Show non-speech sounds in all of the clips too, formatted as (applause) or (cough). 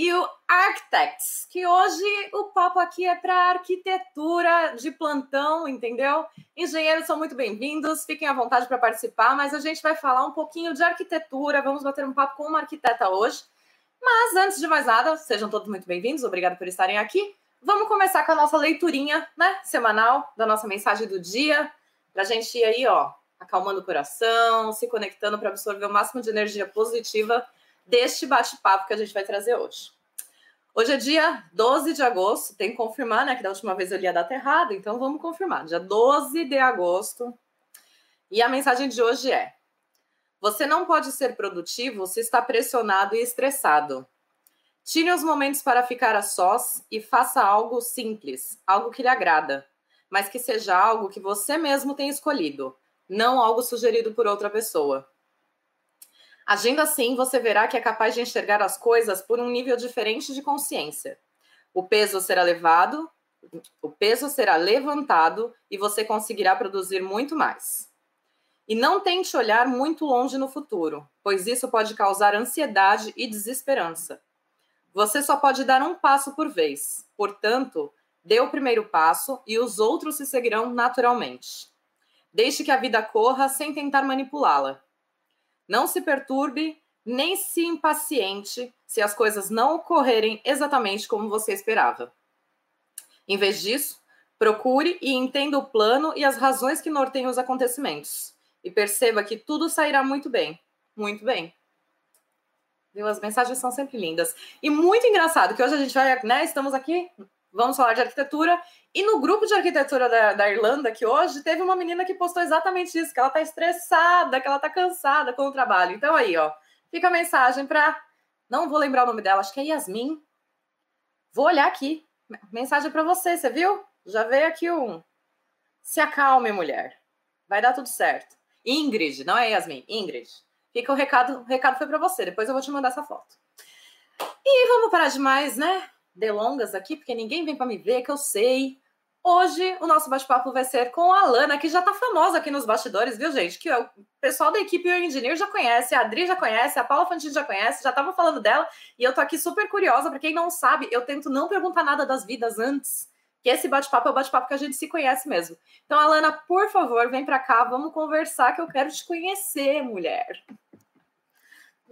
e o Architects, que hoje o papo aqui é para arquitetura de plantão, entendeu? Engenheiros são muito bem-vindos, fiquem à vontade para participar, mas a gente vai falar um pouquinho de arquitetura, vamos bater um papo com uma arquiteta hoje. Mas antes de mais nada, sejam todos muito bem-vindos, obrigado por estarem aqui. Vamos começar com a nossa leiturinha, né, semanal da nossa mensagem do dia, para a gente ir aí, ó, acalmando o coração, se conectando para absorver o máximo de energia positiva deste bate-papo que a gente vai trazer hoje. Hoje é dia 12 de agosto, tem que confirmar, né? Que da última vez eu li a data errada, então vamos confirmar. Dia 12 de agosto. E a mensagem de hoje é: Você não pode ser produtivo se está pressionado e estressado. Tire os momentos para ficar a sós e faça algo simples, algo que lhe agrada, mas que seja algo que você mesmo tem escolhido, não algo sugerido por outra pessoa. Agindo assim, você verá que é capaz de enxergar as coisas por um nível diferente de consciência. O peso será levado, o peso será levantado e você conseguirá produzir muito mais. E não tente olhar muito longe no futuro, pois isso pode causar ansiedade e desesperança. Você só pode dar um passo por vez, portanto, dê o primeiro passo e os outros se seguirão naturalmente. Deixe que a vida corra sem tentar manipulá-la. Não se perturbe nem se impaciente se as coisas não ocorrerem exatamente como você esperava. Em vez disso, procure e entenda o plano e as razões que norteiam os acontecimentos. E perceba que tudo sairá muito bem. Muito bem. Viu? As mensagens são sempre lindas. E muito engraçado que hoje a gente vai, né? Estamos aqui, vamos falar de arquitetura e no grupo de arquitetura da, da, Irlanda, que hoje teve uma menina que postou exatamente isso, que ela tá estressada, que ela tá cansada com o trabalho. Então aí, ó, fica a mensagem para não vou lembrar o nome dela, acho que é Yasmin. Vou olhar aqui. Mensagem para você, você viu? Já veio aqui um. Se acalme, mulher. Vai dar tudo certo. Ingrid, não é Yasmin, Ingrid. Fica o recado, o recado foi para você. Depois eu vou te mandar essa foto. E vamos parar de mais, né? Delongas aqui, porque ninguém vem para me ver, que eu sei. Hoje o nosso bate-papo vai ser com a Alana, que já tá famosa aqui nos bastidores, viu, gente? Que o pessoal da equipe o Engineer já conhece, a Adri já conhece, a Paula Fantini já conhece, já estavam falando dela, e eu tô aqui super curiosa, para quem não sabe, eu tento não perguntar nada das vidas antes, que esse bate-papo é o bate-papo que a gente se conhece mesmo. Então, Alana, por favor, vem para cá, vamos conversar, que eu quero te conhecer, mulher.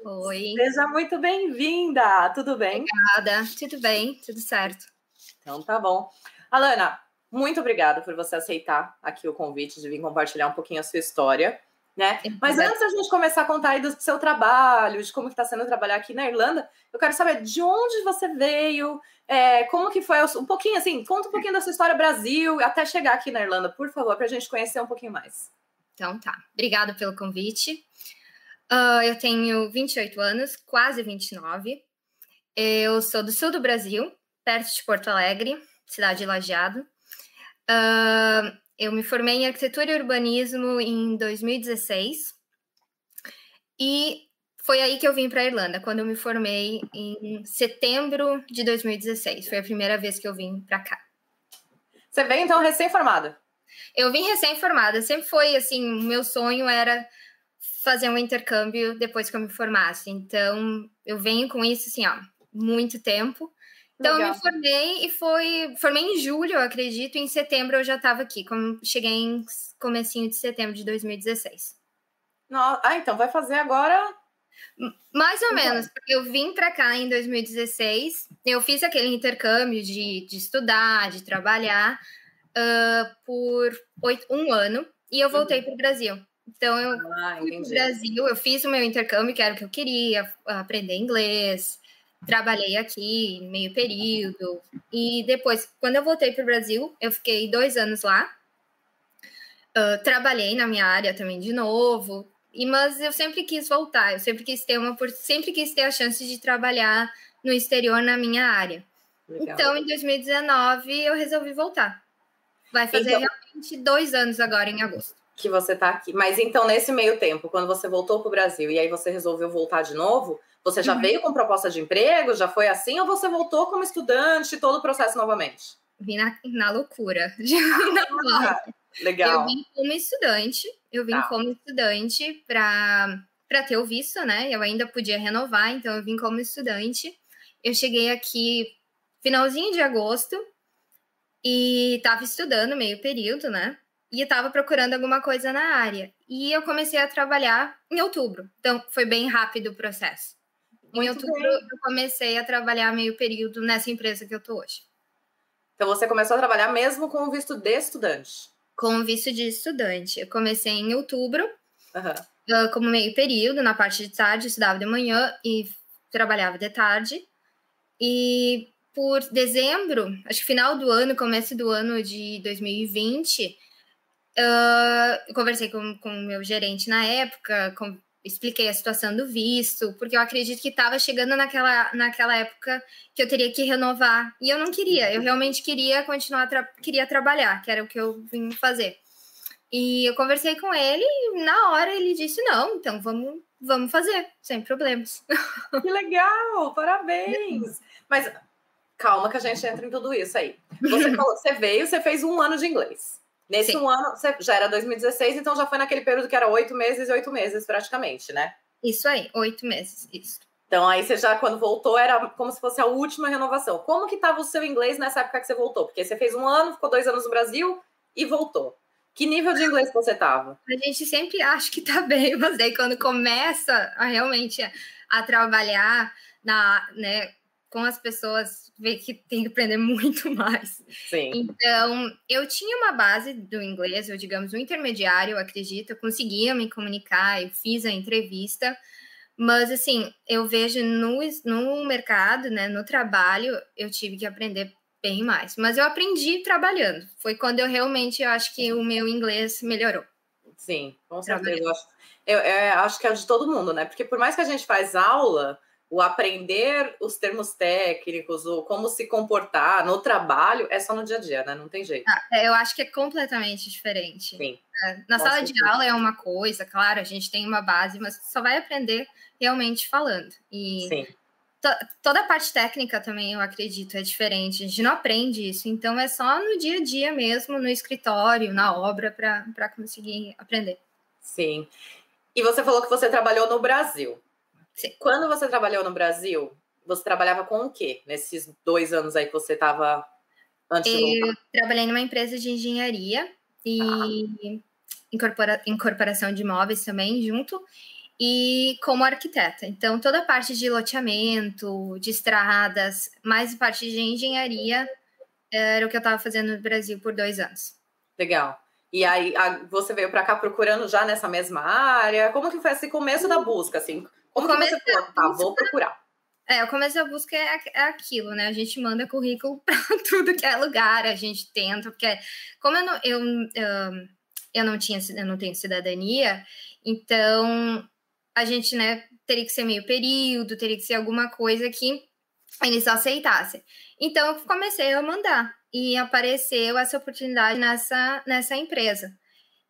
Oi. Seja muito bem-vinda. Tudo bem? Obrigada. Tudo bem, tudo certo. Então tá bom. Alana, muito obrigada por você aceitar aqui o convite de vir compartilhar um pouquinho a sua história. Né? Mas antes da gente começar a contar aí do seu trabalho, de como está sendo trabalhar aqui na Irlanda, eu quero saber de onde você veio, é, como que foi, um pouquinho assim, conta um pouquinho da sua história Brasil, até chegar aqui na Irlanda, por favor, para a gente conhecer um pouquinho mais. Então tá, obrigada pelo convite. Uh, eu tenho 28 anos, quase 29. Eu sou do sul do Brasil, perto de Porto Alegre, cidade de Lajeado. Uh, eu me formei em arquitetura e urbanismo em 2016. E foi aí que eu vim para a Irlanda, quando eu me formei em setembro de 2016. Foi a primeira vez que eu vim para cá. Você veio então recém-formada? Eu vim recém-formada. Sempre foi assim, o meu sonho era fazer um intercâmbio depois que eu me formasse. Então, eu venho com isso, assim, ó, muito tempo. Então, Legal. eu me formei e foi... Formei em julho, eu acredito, e em setembro eu já estava aqui. Como cheguei em comecinho de setembro de 2016. Não, ah, então vai fazer agora... Mais ou menos, porque eu vim para cá em 2016, eu fiz aquele intercâmbio de, de estudar, de trabalhar uh, por oito, um ano, e eu voltei uhum. para o Brasil. Então eu ah, fui pro Brasil, eu fiz o meu intercâmbio, que era o que eu queria, aprender inglês, trabalhei aqui meio período. E depois, quando eu voltei para o Brasil, eu fiquei dois anos lá. Uh, trabalhei na minha área também de novo. E, mas eu sempre quis voltar, eu sempre quis ter uma sempre quis ter a chance de trabalhar no exterior na minha área. Legal. Então, em 2019, eu resolvi voltar. Vai fazer então... realmente dois anos agora, em agosto que você está aqui. Mas então, nesse meio tempo, quando você voltou para o Brasil e aí você resolveu voltar de novo, você já uhum. veio com proposta de emprego? Já foi assim? Ou você voltou como estudante, todo o processo novamente? Vim na, na loucura. (laughs) Ah, legal. Eu vim como estudante, eu vim tá. como estudante para ter o visto, né? Eu ainda podia renovar, então eu vim como estudante. eu cheguei aqui finalzinho de agosto e estava estudando meio período, né? E estava procurando alguma coisa na área. E eu comecei a trabalhar em outubro. Então, foi bem rápido o processo. Muito em outubro, bem. eu comecei a trabalhar meio período nessa empresa que eu tô hoje. Então, você começou a trabalhar mesmo com o visto de estudante? Com o visto de estudante. Eu comecei em outubro, uhum. como meio período, na parte de tarde, estudava de manhã e trabalhava de tarde. E por dezembro, acho que final do ano, começo do ano de 2020, uh, eu conversei com o meu gerente na época, com, expliquei a situação do visto, porque eu acredito que estava chegando naquela, naquela época que eu teria que renovar. E eu não queria, eu realmente queria continuar, tra queria trabalhar, que era o que eu vim fazer. E eu conversei com ele e na hora ele disse: não, então vamos, vamos fazer, sem problemas. (laughs) Que legal, parabéns! Mas calma que a gente entra em tudo isso aí. Você (laughs) falou, você veio, você fez um ano de inglês. Nesse Sim. um ano, já era 2016, então já foi naquele período que era oito meses e oito meses, praticamente, né? Isso aí, oito meses, isso. Então aí você já, quando voltou, era como se fosse a última renovação. Como que estava o seu inglês nessa época que você voltou? Porque você fez um ano, ficou dois anos no Brasil e voltou. Que nível de inglês você estava? A gente sempre acha que tá (laughs) bem, mas daí quando começa a realmente a trabalhar na, né, com as pessoas, vê que tem que aprender (laughs) muito mais. Sim. Então, eu tinha uma base do inglês, eu digamos, um intermediário, eu acredito, eu conseguia me comunicar, eu fiz a entrevista, mas assim, eu vejo no, no mercado, né, no trabalho, eu tive que aprender bem mais. Mas eu aprendi trabalhando. Foi quando eu realmente eu acho que o meu inglês melhorou. Sim, com certeza. Eu acho, eu, eu acho que é de todo mundo, né? Porque por mais que a gente faz aula, o aprender os termos técnicos, o como se comportar no trabalho, é só no dia a dia, né? Não tem jeito. Ah, é, eu acho que é completamente diferente. Sim. É, na sala de aula é uma coisa, claro, a gente tem uma base, mas só vai aprender realmente falando. E Sim. To, toda a parte técnica também, eu acredito, é diferente. A gente não aprende isso, então é só no dia a dia mesmo, no escritório, na obra, para conseguir aprender. Sim. E você falou que você trabalhou no Brasil. Sim. Quando você trabalhou no Brasil, você trabalhava com o quê? Nesses dois anos aí que você estava antes Eu de voltar? trabalhei numa empresa de engenharia e ah. incorpora, incorporação de imóveis também junto e como arquiteta. Então, toda a parte de loteamento, de estradas, mais parte de engenharia era o que eu estava fazendo no Brasil por dois anos. Legal. E aí, você veio para cá procurando já nessa mesma área? Como que foi esse começo da busca, assim? Como que você falou, tá, vou procurar? É, o começo da busca é, é aquilo, né? A gente manda currículo (laughs) para tudo que é lugar, a gente tenta, porque como eu não, eu, eu, eu não tinha, eu não tenho cidadania, então a gente, né, teria que ser meio período, teria que ser alguma coisa que eles aceitassem. Então eu comecei a mandar e apareceu essa oportunidade nessa nessa empresa.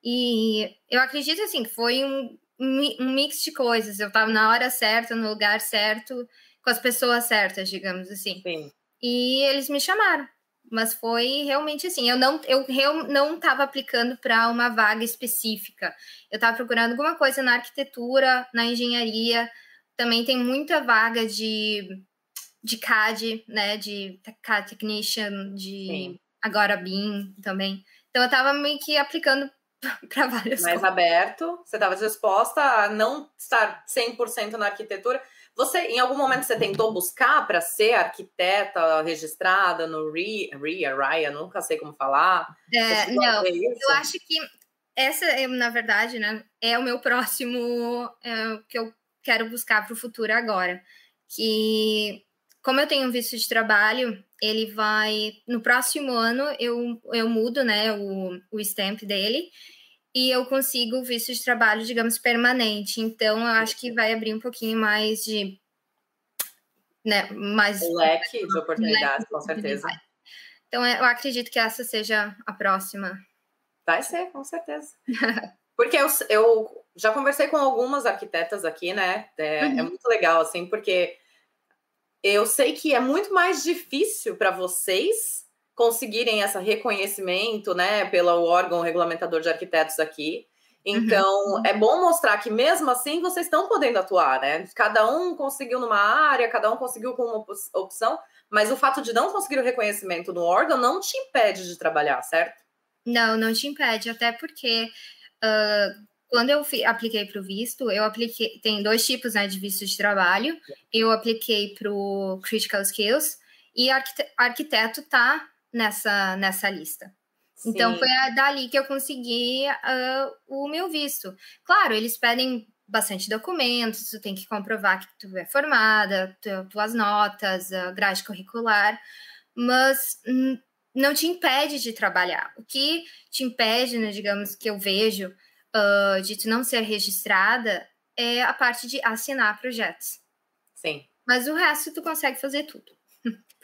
E eu acredito assim que foi um um mix de coisas. Eu estava na hora certa, no lugar certo, com as pessoas certas, digamos assim. Sim. E eles me chamaram. Mas foi realmente assim. Eu não eu, eu não estava aplicando para uma vaga específica. Eu estava procurando alguma coisa na arquitetura, na engenharia. Também tem muita vaga de, de CAD, né? De CAD Technician, de Sim. agora BIM também. Então eu estava meio que aplicando (laughs) para várias Mais coisas. aberto, você estava disposta a não estar 100% na arquitetura. Você, em algum momento, você tentou buscar para ser arquiteta registrada no RIA, RIA, RIA, nunca sei como falar. É, não, eu acho que essa, na verdade, né, é o meu próximo é, que eu quero buscar para o futuro agora. Que, como eu tenho um visto de trabalho, ele vai. No próximo ano eu, eu mudo né, o, o stamp dele e eu consigo visto de trabalho, digamos, permanente. Então, eu acho que vai abrir um pouquinho mais de. Né, mais. leque de oportunidades, com certeza. Então, eu acredito que essa seja a próxima. Vai ser, com certeza. (laughs) Porque eu, eu já conversei com algumas arquitetas aqui, né? É, é uhum. é muito legal, assim, porque eu sei que é muito mais difícil para vocês conseguirem esse reconhecimento, né, pelo órgão regulamentador de arquitetos aqui. Então, uhum. é bom mostrar que mesmo assim vocês estão podendo atuar, né? Cada um conseguiu numa área, cada um conseguiu com uma opção, mas o fato de não conseguir o reconhecimento no órgão não te impede de trabalhar, certo? Não, não te impede, até porque uh, quando eu apliquei para o visto, eu apliquei. Tem dois tipos né, de visto de trabalho. Eu apliquei para o Critical Skills e arquiteto tá nessa, nessa lista. Sim. Então foi dali que eu consegui uh, o meu visto. Claro, eles pedem bastante documentos, tu tem que comprovar que tu é formada, tu, tuas notas, a grade curricular, mas não te impede de trabalhar. O que te impede, né, digamos, que eu vejo uh, de tu não ser registrada é a parte de assinar projetos. Sim. Mas o resto tu consegue fazer tudo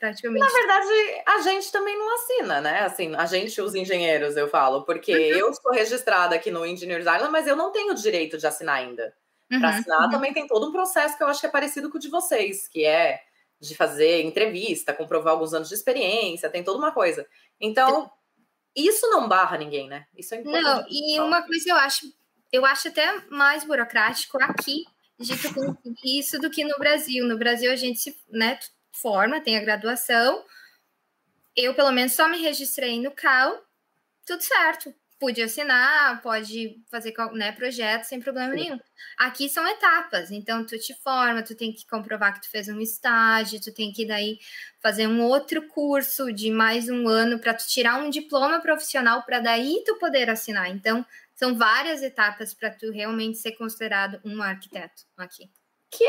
praticamente. Na verdade, a gente também não assina, né? Assim, a gente, os engenheiros, eu falo, porque uhum. eu estou registrada aqui no Engineers Island, mas eu não tenho o direito de assinar ainda. Uhum. Para assinar uhum. também tem todo um processo que eu acho que é parecido com o de vocês, que é de fazer entrevista, comprovar alguns anos de experiência, tem toda uma coisa. Então, isso não barra ninguém, né? Isso é importante. Não, e uma coisa eu acho, eu acho até mais burocrático aqui de tu conseguir isso do que no Brasil. No Brasil a gente né, forma, tem a graduação. Eu, pelo menos, só me registrei no CAL, tudo certo. Pude assinar, pode fazer né, projeto sem problema nenhum. Aqui são etapas, então tu te forma, tu tem que comprovar que tu fez um estágio, tu tem que daí fazer um outro curso de mais um ano para tu tirar um diploma profissional para daí tu poder assinar. Então, são várias etapas para tu realmente ser considerado um arquiteto aqui. Que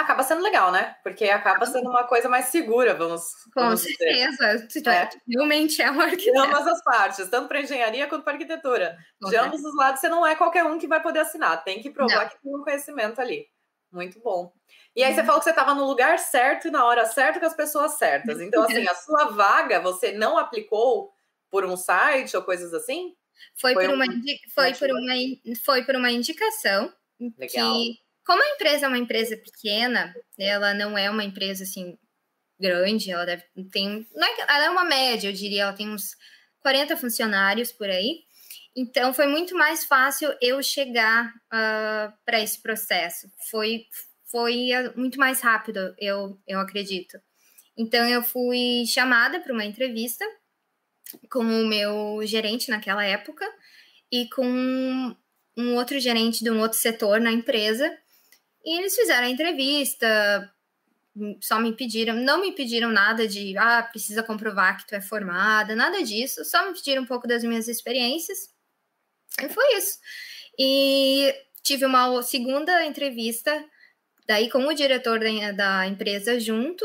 acaba sendo legal, né? Porque acaba sendo uma coisa mais segura, vamos. Com vamos certeza. É. Realmente é um arquiteto. De ambas as partes, tanto para engenharia quanto para arquitetura. De ambos os lados, você não é qualquer um que vai poder assinar. Tem que provar não. que tem um conhecimento ali. Muito bom. E aí, você uhum. falou que você estava no lugar certo e na hora certa com as pessoas certas. Então, assim, a sua vaga, você não aplicou por um site ou coisas assim? Foi, foi por, uma, foi, por uma, foi por uma indicação. Legal. Que como a empresa é uma empresa pequena, ela não é uma empresa assim grande, ela deve tem, é, ela é uma média, eu diria, ela tem uns 40 funcionários por aí. Então foi muito mais fácil eu chegar uh, ah, para esse processo. Foi foi ah, muito mais rápido, eu eu acredito. Então eu fui chamada para uma entrevista com o meu gerente naquela época e com um outro gerente de um outro setor na empresa e eles fizeram a entrevista, só me pediram, não me pediram nada de, ah, precisa comprovar que tu é formada, nada disso, só me pediram um pouco das minhas experiências. E foi isso. E tive uma segunda entrevista, daí com o diretor da, da empresa junto,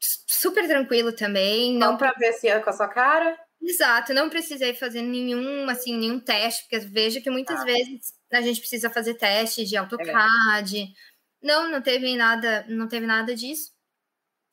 super tranquilo também. Não para ver se é com a sua cara. Exato, não precisei fazer nenhum, assim, nenhum teste, porque vejo que muitas ah. vezes a gente precisa fazer testes de AutoCAD. É. Não, não teve nada, não teve nada disso.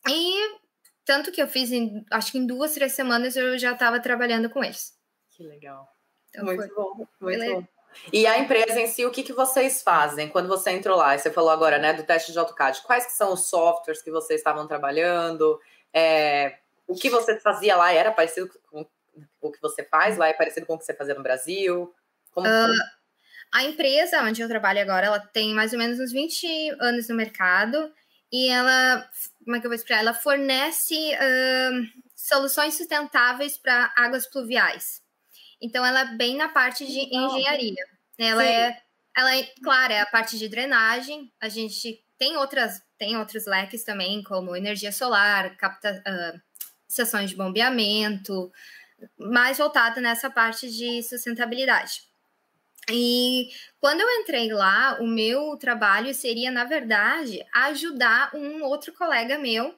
E tanto que eu fiz, em, acho que em duas, três semanas eu já estava trabalhando com eles. Que legal. Então, muito foi, bom, muito bom. E a empresa em si, o que, que vocês fazem quando você entrou lá? Você falou agora, né, do teste de AutoCAD. Quais que são os softwares que vocês estavam trabalhando? É, o que você fazia lá era parecido com o que você faz lá? É parecido com o que você fazia no Brasil? Como, uh, a empresa onde eu trabalho agora, ela tem mais ou menos uns 20 anos no mercado e ela, como é que eu vou explicar? Ela fornece uh, soluções sustentáveis para águas pluviais. Então, ela é bem na parte de engenharia. Ela Sim. é, ela é, claro, é a parte de drenagem. A gente tem outras, tem outros leques também, como energia solar, capta, uh, estações de bombeamento, mais voltada nessa parte de sustentabilidade. E quando eu entrei lá, o meu trabalho seria, na verdade, ajudar um outro colega meu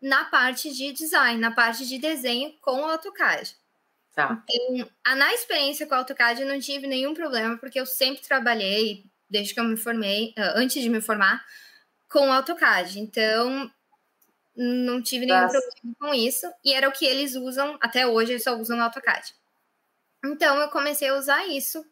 na parte de design, na parte de desenho com o AutoCAD. Tá. Então, na experiência com o AutoCAD, eu não tive nenhum problema, porque eu sempre trabalhei, desde que eu me formei, antes de me formar, com o AutoCAD. Então, não tive nenhum Nossa. problema com isso. E era o que eles usam, até hoje, eles só usam o AutoCAD. Então, eu comecei a usar isso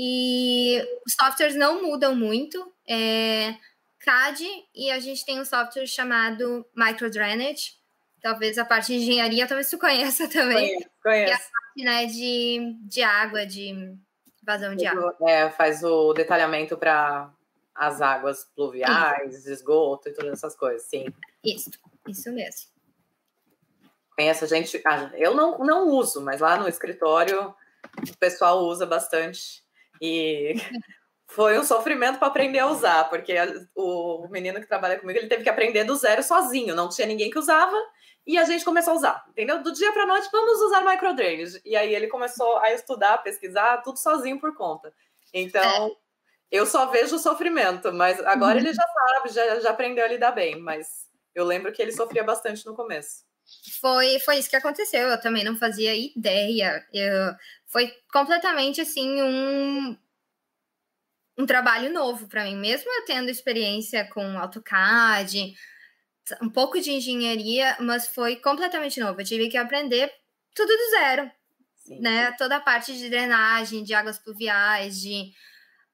e os softwares não mudam muito. É CAD e a gente tem um software chamado MicroDrainage. Talvez a parte de engenharia, talvez tu conheça (laughs) também. Conheço, conheço. E a parte né, de, de água, de vazão de água. É, faz o detalhamento para as águas pluviais, isso. esgoto e todas essas coisas, sim. Isso, isso mesmo. Conhece a gente. Eu não, não uso, mas lá no escritório o pessoal usa bastante. E (laughs) foi um sofrimento para aprender a usar, porque o menino que trabalha comigo ele teve que aprender do zero sozinho, não tinha ninguém que usava e a gente começou a usar, entendeu? Do dia para noite vamos usar microdrainage. E aí ele começou a estudar, a pesquisar, tudo sozinho por conta. Então, é. eu só vejo o sofrimento, mas agora uhum. ele já sabe, já, já aprendeu a lidar bem, mas eu lembro que ele sofria bastante no começo. Foi, foi isso que aconteceu. Eu também não fazia ideia. Eu, foi completamente assim um um trabalho novo para mim, mesmo eu tendo experiência com AutoCAD, um pouco de engenharia, mas foi completamente novo. Eu tive que aprender tudo do zero, Sim. né? Toda a parte de drenagem, de águas pluviais, de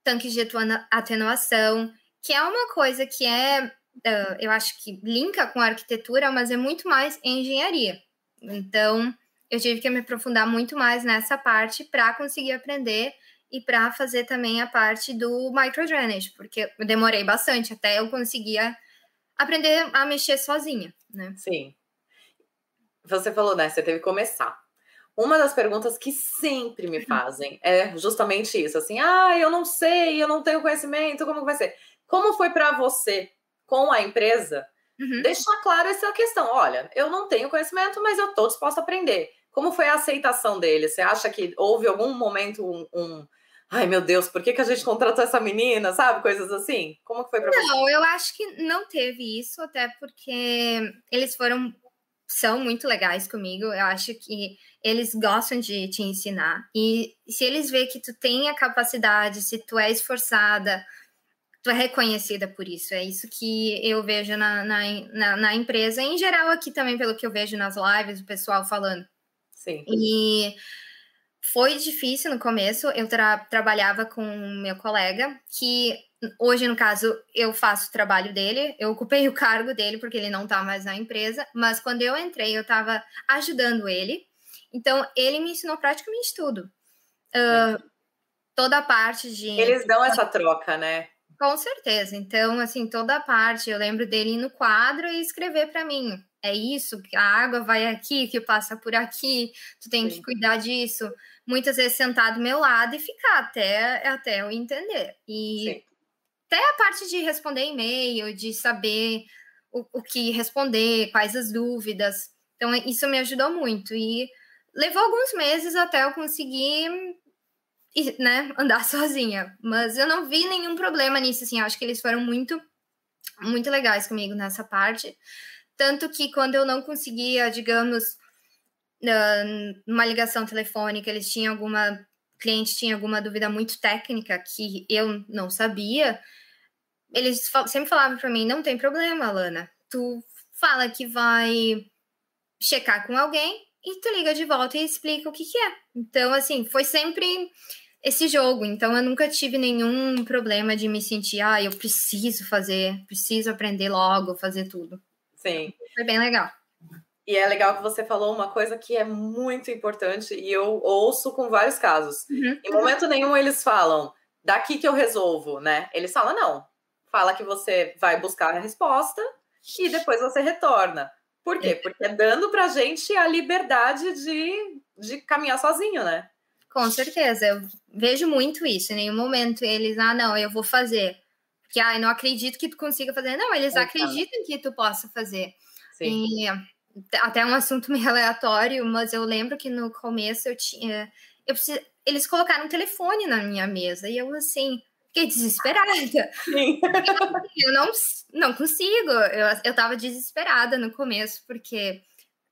tanques de atenuação, que é uma coisa que é uh, eu acho que linka com a arquitetura, mas é muito mais engenharia. Então, eu tive que me aprofundar muito mais nessa parte para conseguir aprender e para fazer também a parte do microdrainage, porque eu demorei bastante até eu conseguia aprender a mexer sozinha, né? Sim. Você falou, né? Você teve que começar. Uma das perguntas que sempre me fazem é justamente isso, assim, ah, eu não sei, eu não tenho conhecimento, como vai ser? Como foi para você com a empresa, uhum. deixar claro essa questão. Olha, eu não tenho conhecimento, mas eu estou disposta a aprender. Como foi a aceitação dele? Você acha que houve algum momento um, um ai meu Deus, por que, que a gente contratou essa menina, sabe? Coisas assim. Como que foi para você? Não, eu acho que não teve isso, até porque eles foram são muito legais comigo. Eu acho que eles gostam de te ensinar. E se eles veem que tu tem a capacidade, se tu é esforçada, tu é reconhecida por isso. É isso que eu vejo na, na, na, na, empresa, em geral aqui também, pelo que eu vejo nas lives, o pessoal falando. Sim. E foi difícil no começo. Eu tra trabalhava com meu colega, que hoje, no caso, eu faço o trabalho dele, eu ocupei o cargo dele, porque ele não tá mais na empresa, mas quando eu entrei, eu estava ajudando ele. Então, ele me ensinou praticamente tudo. Uh, toda a parte de. Eles dão essa troca, né? Com certeza. Então, assim, toda a parte, eu lembro dele ir no quadro e escrever para mim. É isso, a água vai aqui, que passa por aqui, tu tem Sim. que cuidar disso. Muitas vezes sentar do meu lado e ficar até, até eu entender. E Sim. até a parte de responder e-mail, de saber o, o que responder, quais as dúvidas. Então, isso me ajudou muito. E levou alguns meses até eu conseguir e, né, andar (laughs) sozinha. Mas eu não vi nenhum problema nisso, assim. Acho que eles foram muito, muito legais comigo nessa parte. Tanto que quando eu não conseguia, digamos, numa ligação telefônica, eles tinham alguma. cliente tinha alguma dúvida muito técnica que eu não sabia, eles sempre falavam para mim: não tem problema, Lana. Tu fala que vai checar com alguém e tu liga de volta e explica o que, que é. Então, assim, foi sempre esse jogo. Então eu nunca tive nenhum problema de me sentir, ah, eu preciso fazer, preciso aprender logo, fazer tudo. Sim. Foi bem legal. E é legal que você falou uma coisa que é muito importante e eu ouço com vários casos. Uhum. Em momento nenhum eles falam, daqui que eu resolvo, né? Eles falam, não. Fala que você vai buscar a resposta e depois você retorna. Por quê? Porque é dando pra gente a liberdade de, de caminhar sozinho, né? Com certeza, eu vejo muito isso. Em nenhum momento eles, ah, não, eu vou fazer. Porque, ah, eu não acredito que tu consiga fazer. Não, eles acreditam que tu possa fazer. Sim. E até um assunto (laughs) meio aleatório, mas eu lembro que no começo eu tinha. Eu precis... Eles colocaram um telefone na minha mesa e eu, assim, fiquei desesperada. (laughs) Sim. Eu, eu não, não consigo. Eu, eu tava desesperada no começo, porque.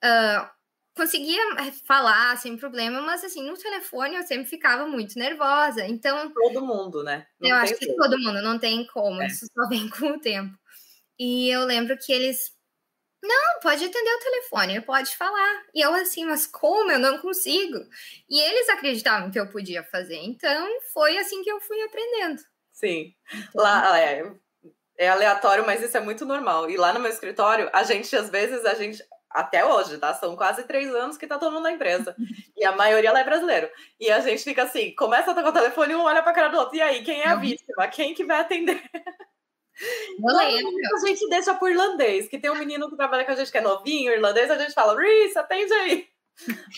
Uh, conseguia eh, falar sem problema, mas assim, no telefone eu sempre ficava muito nervosa. Então. Todo mundo, né? Não eu acho que todo mundo, não tem como, é. isso só (laughs) vem com o tempo. E eu lembro que eles. Não, pode atender o telefone, pode falar. E eu assim, mas como? Eu não consigo. E eles acreditavam que eu podia fazer. Então, foi assim que eu fui aprendendo. Sim. Então, Lá, é, é aleatório, mas isso é muito normal. E lá no meu escritório, a gente, às vezes, a gente até hoje, tá? São quase três anos que tá todo mundo na empresa. E a maioria lá é brasileiro. E a gente fica assim, começa a tocar o telefone, um olha pra cara do outro. E aí, quem é a vítima? Quem que vai atender? Não a gente deixa por irlandês, que tem um menino que trabalha com a gente que é novinho, irlandês, a gente fala, Reese, atende aí.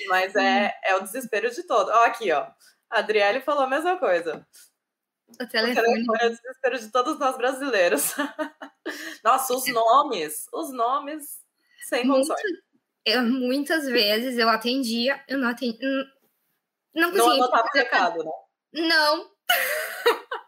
Mas é, é o desespero de todo. Ó, aqui, ó. A Adriele falou a mesma coisa. O telefone. o é o desespero de todos nós brasileiros. (laughs) Nossa, os nomes, os nomes sem condições. Eu, muitas vezes eu atendia, eu não atendia. Não, não anotava recado, né? Não. (laughs)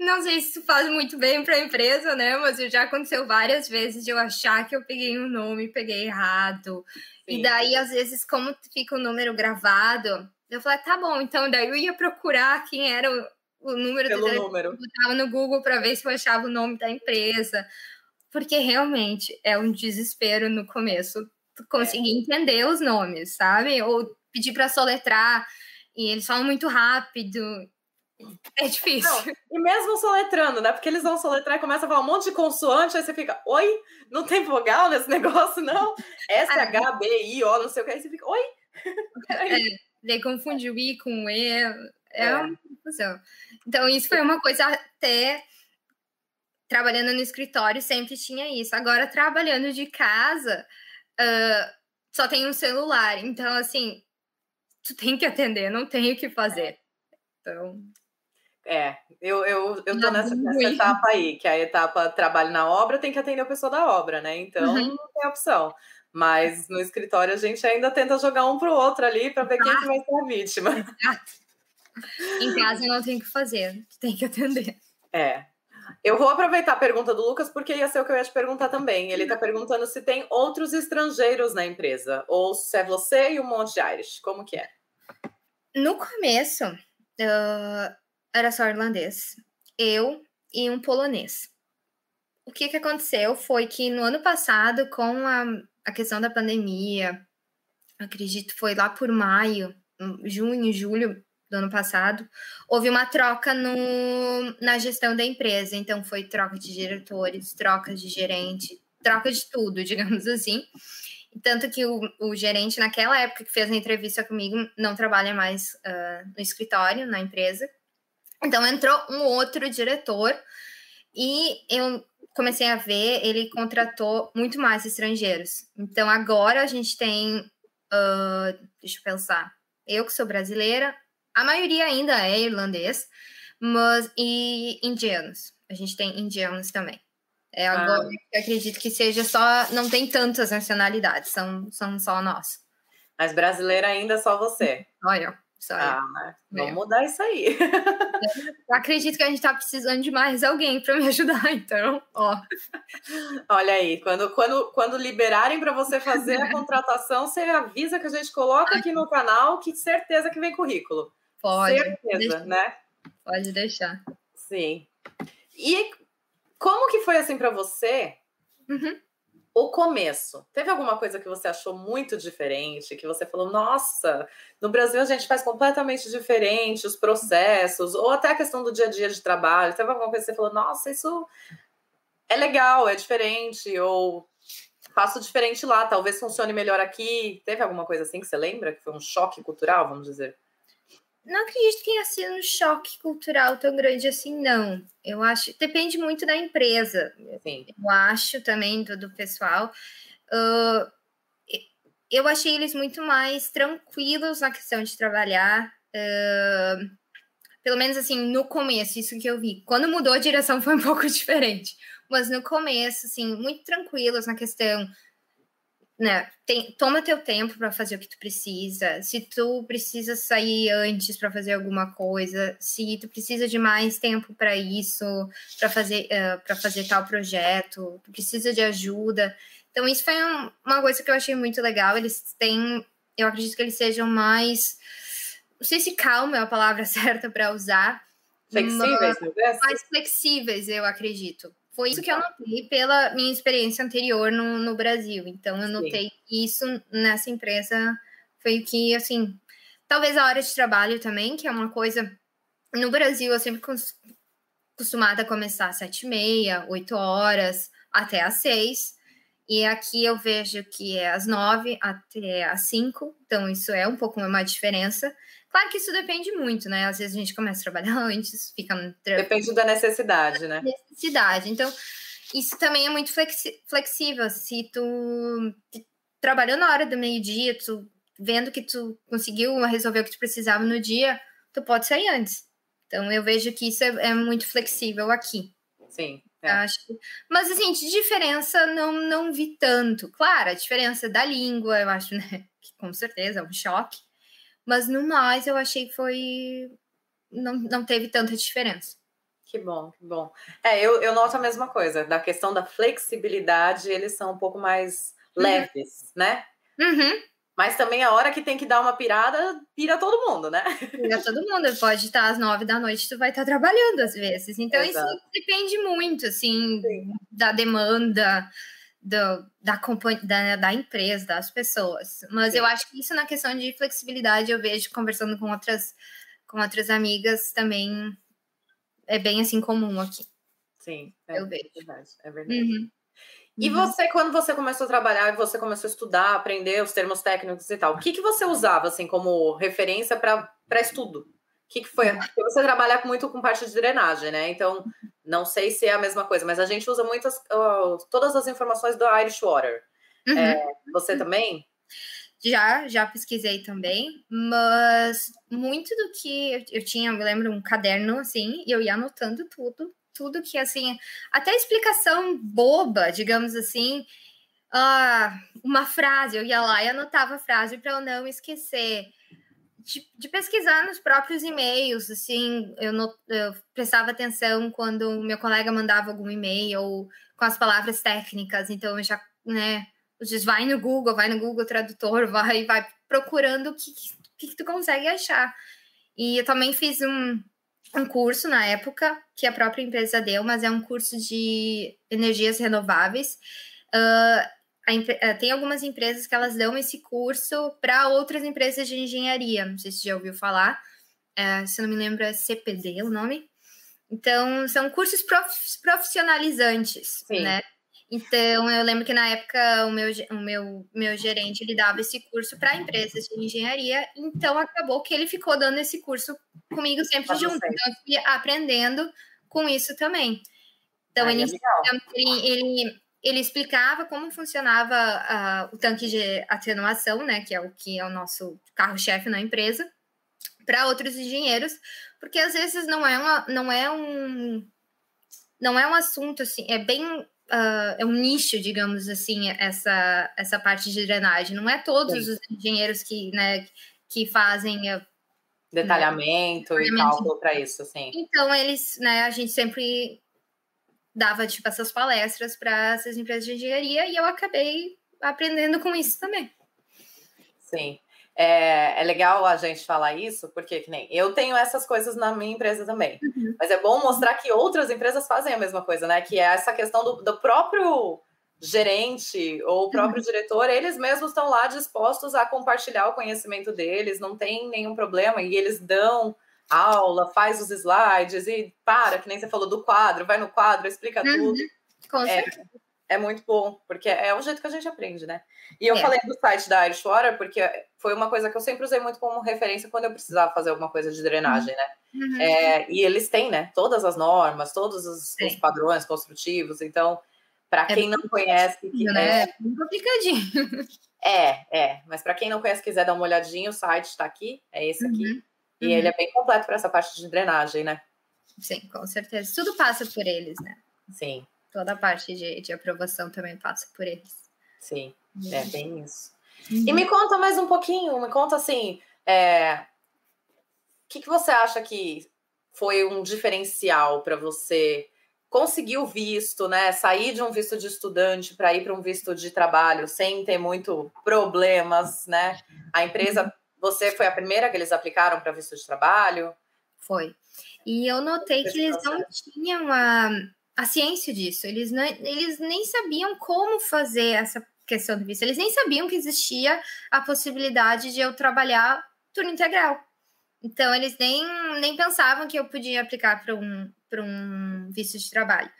Não sei se isso faz muito bem para a empresa, né? Mas já aconteceu várias vezes de eu achar que eu peguei um nome e peguei errado. Sim. E daí, às vezes, como fica o número gravado, eu falei, tá bom, então daí eu ia procurar quem era o, o número Pelo do. Número. Botava no Google para ver se eu achava o nome da empresa. Porque realmente é um desespero no começo conseguir é. entender os nomes, sabe? Ou pedir para soletrar e eles falam muito rápido. É difícil. Não, e mesmo soletrando, né? Porque eles vão soletrar e começam a falar um monte de consoante, aí você fica, oi? Não tem vogal nesse (laughs) negócio, não? S, H, B, I, O, não sei o que. Aí você fica, oi? (laughs) É, daí confunde o I com o E. É, é. uma confusão. Então, isso foi uma coisa até trabalhando no escritório sempre tinha isso. Agora, trabalhando de casa, uh, só tem um celular. Então, assim, (laughs) tu tem que atender, não tem o que fazer. Então. É, eu, eu, eu tô nessa, nessa, etapa aí, que é a etapa trabalho na obra tem que atender o pessoal da obra, né? Então uhum. não tem opção. Mas no escritório a gente ainda tenta jogar um pro outro ali para ver quem que vai ser a vítima. Exato. Em casa não tem o que fazer, tem que atender. É. Eu vou aproveitar a pergunta do Lucas, porque ia ser o que eu ia te perguntar também. Ele está perguntando se tem outros estrangeiros na empresa, ou se é você e um monte de Irish. Como que é? No começo, uh, era só irlandês. Eu e um polonês. O que, que aconteceu foi que no ano passado, com a, a questão da pandemia, acredito foi lá por maio, junho, julho do ano passado, houve uma troca no, na gestão da empresa. Então, foi troca de diretores, troca de gerente, troca de tudo, (laughs) digamos assim. Tanto que o, o, gerente, naquela época que fez a entrevista comigo, não trabalha mais uh, no escritório, na empresa. Então entrou um outro diretor e eu comecei a ver, ele contratou muito mais estrangeiros. Então agora a gente tem, uh, deixa eu pensar, eu que sou brasileira, a maioria ainda é irlandês, mas e indianos. A gente tem indianos também. É agora ah. eu acredito que seja só, não tem tantas nacionalidades, são, são só nós. Mas brasileira ainda é só você. Olha, só ah, vamos mudar isso aí. (laughs) Eu acredito que a gente está precisando de mais alguém para me ajudar, então, ó. Olha aí, quando, quando, quando liberarem para você fazer a (laughs) contratação, você avisa que a gente coloca aqui no canal, que certeza que vem currículo. Pode. Certeza, deixa. né? Pode deixar. Sim. E como que foi assim para você? Uhum. O começo, teve alguma coisa que você achou muito diferente, que você falou, nossa, no Brasil a gente faz completamente diferente os processos, ou até a questão do dia a dia de trabalho, teve alguma coisa que você falou, nossa, isso é legal, é diferente, ou faço diferente lá, talvez funcione melhor aqui. Teve alguma coisa assim que você lembra, que foi um choque cultural, vamos dizer? Não acredito que tenha sido um choque cultural tão grande assim, não. Eu acho. Depende muito da empresa. Sim. Eu acho também do, do pessoal. Uh, eu achei eles muito mais tranquilos na questão de trabalhar. Uh, pelo menos assim, no começo, isso que eu vi. Quando mudou a direção (laughs) foi um pouco diferente. Mas no começo, assim, muito tranquilos na questão né, tem, toma teu tempo para fazer o que tu precisa. Se tu precisa sair antes para fazer alguma coisa, se tu precisa de mais tempo para isso, para fazer uh, para fazer tal projeto, tu precisa de ajuda. Então isso foi um, uma coisa que eu achei muito legal. Eles têm, eu acredito que eles sejam mais, não sei se calma é a palavra (laughs) certa para usar. Flexíveis, mais flexíveis, eu acredito. Foi isso que eu notei pela minha experiência anterior no, no Brasil. Então, eu notei Sim. isso nessa empresa. Foi que, assim, talvez a hora de trabalho também, que é uma coisa. No Brasil, eu sempre costumada a começar às sete e meia, oito horas, até às seis. E aqui eu vejo que é às nove até às cinco, então isso é um pouco uma diferença. Claro que isso depende muito, né? Às vezes a gente começa a trabalhar (laughs) antes, fica. Depende da necessidade, né? Necessidade. Então, isso também é muito flexível. Se tu trabalhou na hora do meio-dia, tu vendo que tu conseguiu resolver o que tu precisava no dia, tu pode sair antes. Então, eu vejo que isso é, é muito flexível aqui. Sim. É. Acho. Mas, assim, de diferença, não, não vi tanto. Claro, a diferença da língua, eu acho, (laughs) né? Que com certeza é um choque. Mas no mais, eu achei que foi. Não, não teve tanta diferença. Que bom, que bom. É, eu, eu noto a mesma coisa. Da questão da flexibilidade, eles são um pouco mais uhum. leves, né? Uhum. Mas também a hora que tem que dar uma pirada, pira todo mundo, né? Pira todo mundo. Pode estar às nove da noite, tu vai estar trabalhando às vezes. Então, Exato. isso depende muito, assim, Sim. da demanda do, da, da, da empresa, das pessoas. Mas Sim. eu acho que isso na questão de flexibilidade, eu vejo conversando com outras, com outras amigas também é bem assim comum aqui. Sim, é eu vejo. verdade. É verdade. Uhum. E uhum. você, quando você começou a trabalhar, você começou a estudar, aprender os termos técnicos e tal, o que, que você usava assim como referência para estudo? O que, que foi? Porque você trabalha muito com parte de drenagem, né? Então, não sei se é a mesma coisa, mas a gente usa muitas, uh, todas as informações do Irish Water. Uhum. É, você também? Já, já pesquisei também, mas muito do que eu, eu tinha, eu me lembro um caderno assim, e eu ia anotando tudo tudo que, assim, até explicação boba, digamos assim, uh, uma frase, eu ia lá e anotava a frase para eu não esquecer. De, de, pesquisar nos próprios e-mails, assim, eu, not, eu prestava atenção quando meu colega mandava algum e-mail com as palavras técnicas, então eu já, né, diz, vai no Google, vai no Google Tradutor, vai, vai procurando o que, que, que tu consegue achar. E eu também fiz um, um curso na época que a própria empresa deu, mas é um curso de energias renováveis. Uh, tem algumas empresas que elas dão esse curso para outras empresas de engenharia. Não sei se já ouviu falar. Uh, se não me lembro, é CPD o nome. Então, são cursos prof profissionalizantes, Sim. né? Então, eu lembro que na época o meu, o meu, meu gerente ele dava esse curso para empresas de engenharia, então acabou que ele ficou dando esse curso comigo sempre junto. Então, eu fui aprendendo com isso também. Então, ele, ele, ele, ele, explicava como funcionava uh, o tanque de atenuação, né, que é o que é o nosso carro-chefe na empresa, para outros engenheiros, porque às vezes não é, uma, não é um não é um assunto assim, é bem uh, é um nicho, digamos assim, essa, essa parte de drenagem. Não é todos Sim. os engenheiros que, né, que fazem uh, detalhamento né, e cálculo para isso, sim. Então eles, né, a gente sempre dava tipo essas palestras para essas empresas de engenharia e eu acabei aprendendo com isso também. Sim. É, é, legal a gente falar isso, porque que nem eu tenho essas coisas na minha empresa também. Uhum. Mas é bom mostrar que outras empresas fazem a mesma coisa, né? Que é essa questão do, do próprio gerente ou o próprio uhum. diretor, eles mesmos estão lá dispostos a compartilhar o conhecimento deles, não tem nenhum problema, e eles dão aula, faz os slides e para, que nem você falou do quadro, vai no quadro, explica uhum. tudo. Com é, certeza é muito bom, porque é o jeito que a gente aprende, né? E eu é. falei do site da Irish Water, porque foi uma coisa que eu sempre usei muito como referência quando eu precisava fazer alguma coisa de drenagem, né? Uhum. É, e eles têm, né? Todas as normas, todos os, os padrões construtivos, então, para é quem não conhece. Que né? É muito complicadinho. (laughs) É, é, mas para quem não conhece, quiser dar uma olhadinha, o site está aqui, é esse aqui. Uhum. E uhum. ele é bem completo para essa parte de drenagem, né? Sim, com certeza. Tudo passa por eles, né? Sim toda a parte de, de aprovação também passa por eles. Sim, é uhum. bem isso. Uhum. E me conta mais um pouquinho, me conta assim, é, o que, que você acha que foi um diferencial para você conseguir o visto, né? Sair de um visto de estudante para ir para um visto de trabalho sem ter muito problemas, né? A empresa, uhum. você foi a primeira que eles aplicaram para visto de trabalho? Foi. E eu notei que eles não tinham a a ciência disso. Eles, não, eles nem sabiam como fazer essa questão do visto. Eles nem sabiam que existia a possibilidade de eu trabalhar turno integral. Então, eles nem, nem pensavam que eu podia aplicar para um, um visto de trabalho.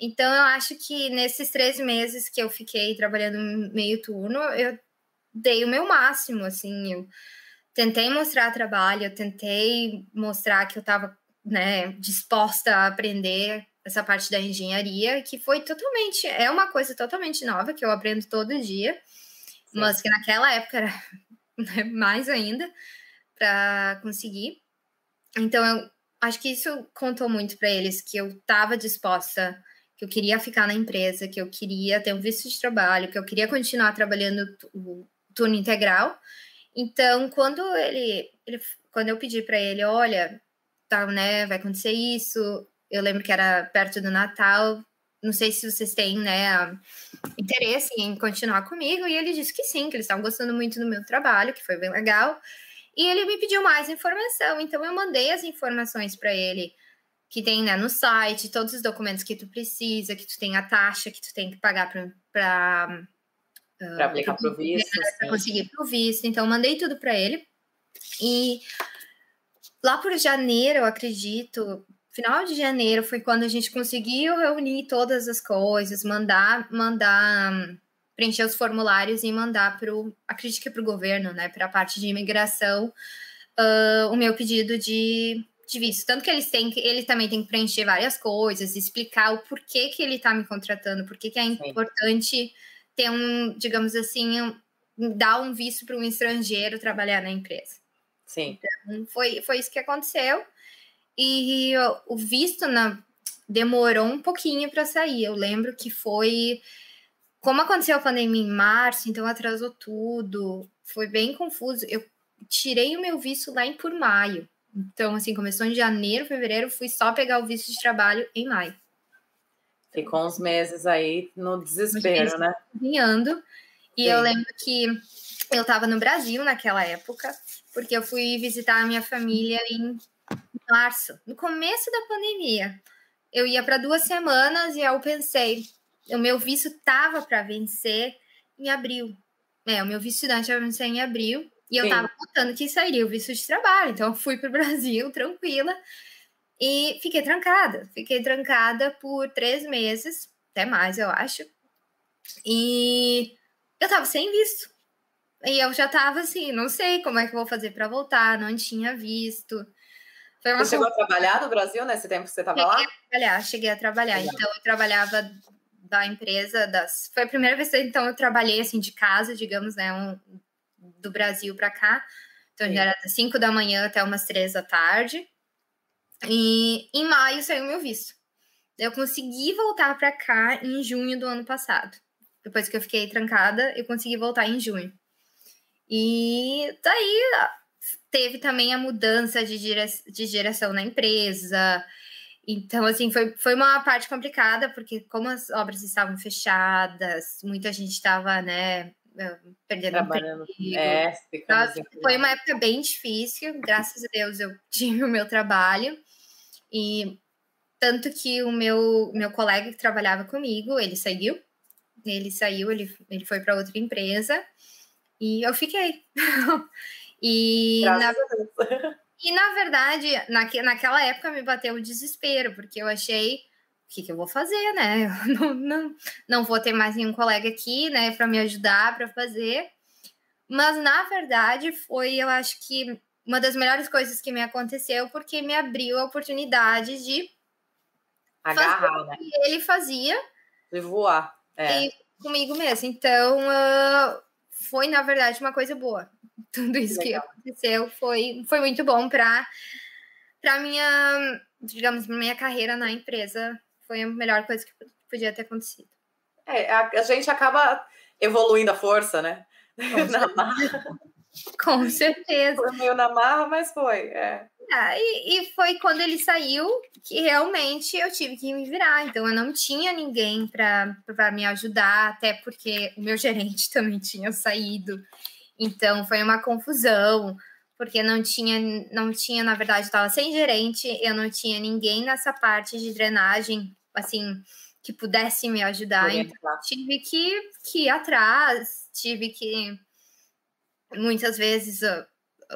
Então, eu acho que nesses três meses que eu fiquei trabalhando meio turno, eu dei o meu máximo, assim, eu tentei mostrar trabalho, eu tentei mostrar que eu estava né, disposta a aprender essa parte da engenharia, que foi totalmente, é uma coisa totalmente nova que eu aprendo todo dia, Sim. mas que naquela época era (laughs) né, mais ainda para conseguir. Então, eu acho que isso contou muito para eles, que eu estava disposta, que eu queria ficar na empresa, que eu queria ter um visto de trabalho, que eu queria continuar trabalhando o turno integral. Então, quando ele, ele quando eu pedi para ele, olha, tá, né, vai acontecer isso, eu lembro que era perto do Natal, não sei se vocês têm, né, interesse em continuar comigo, e ele disse que sim, que eles estavam gostando muito do meu trabalho, que foi bem legal, e ele me pediu mais informação, então eu mandei as informações para ele, que tem né, no site, todos os documentos que tu precisa, que tu tem a taxa que tu tem que pagar para para uh, aplicar para o visto, para conseguir para o visto. Então mandei tudo para ele e lá por janeiro, eu acredito, final de janeiro foi quando a gente conseguiu reunir todas as coisas, mandar, mandar preencher os formulários e mandar para o, acredito que para o governo, né, para a parte de imigração, uh, o meu pedido de, de visto. Tanto que eles têm, ele também tem que preencher várias coisas, explicar o porquê que ele está me contratando, porquê que é importante ter um, digamos assim, um, dar um visto para um estrangeiro trabalhar na empresa. Sim. Então, foi, foi isso que aconteceu. E o visto na, demorou um pouquinho para sair. Eu lembro que foi. Como aconteceu a pandemia em março, então atrasou tudo. Foi bem confuso. Eu tirei o meu visto lá em por maio. Então, assim, começou em janeiro, fevereiro, fui só pegar o visto de trabalho em maio. Ficou uns meses aí no desespero, né? Caminhando. E Sim. eu lembro que eu estava no Brasil naquela época, porque eu fui visitar a minha família em março, no começo da pandemia. Eu ia para duas semanas e eu pensei, o meu visto estava para vencer em abril. É, o meu visto estudante ia vencer em abril e eu estava contando que sairia o visto de trabalho. Então, eu fui para o (laughs) Brasil tranquila e fiquei trancada. Fiquei trancada por três meses, até mais, eu acho. E eu estava sem visto. E eu já tava assim, não sei como é que eu vou fazer para voltar, não tinha visto. Você chegou a trabalhar no Brasil nesse tempo que você estava lá? Cheguei a trabalhar, cheguei a trabalhar. Legal. Então, eu trabalhava da empresa, das... foi a primeira vez que então, eu trabalhei assim de casa, digamos, né, um, do Brasil para cá. Então, Sim. já era das 5 da manhã até umas 3 da tarde. E em maio saiu meu visto. Eu consegui voltar para cá em junho do ano passado. Depois que eu fiquei trancada, eu consegui voltar em junho. E daí teve também a mudança de, dire... de direção na empresa. Então, assim, foi, foi uma parte complicada, porque como as obras estavam fechadas, muita gente estava, né, eh, perdendo Trabalhando. Emprego. É, foi uma época bem difícil, graças a Deus eu (laughs) tive o meu trabalho. E tanto que o meu, meu colega que trabalhava comigo, ele saiu, ele saiu, ele, ele foi para outra empresa. E eu fiquei. (laughs) e, na, (laughs) e na verdade, naque, naquela época me bateu o desespero, porque eu achei o que, que eu vou fazer, né? Eu (laughs) não, não, não vou ter mais nenhum colega aqui, né, para me ajudar para fazer. Mas na verdade foi, eu acho que uma das melhores coisas que me aconteceu, porque me abriu a oportunidade de agarrar, fazer né? o que ele fazia. De voar. É. comigo mesmo. Então, uh, foi, na verdade, uma coisa boa. (laughs) Tudo isso que aconteceu foi, foi muito bom para para minha, digamos, minha carreira na empresa. Foi a melhor coisa que podia ter acontecido. É, a, a gente acaba evoluindo a força, né? (laughs) na marra. Com certeza. Foi meio na marra, mas foi. É. Ah, e, e, foi quando ele saiu que realmente eu tive que me virar. Então eu não tinha ninguém para me ajudar, até porque o meu gerente (laughs) também tinha saído. Então foi uma confusão, porque não tinha, não tinha, na verdade, estava sem gerente, eu não tinha ninguém nessa parte de drenagem, assim, que pudesse me ajudar. Então tive que, que ir atrás, tive que muitas vezes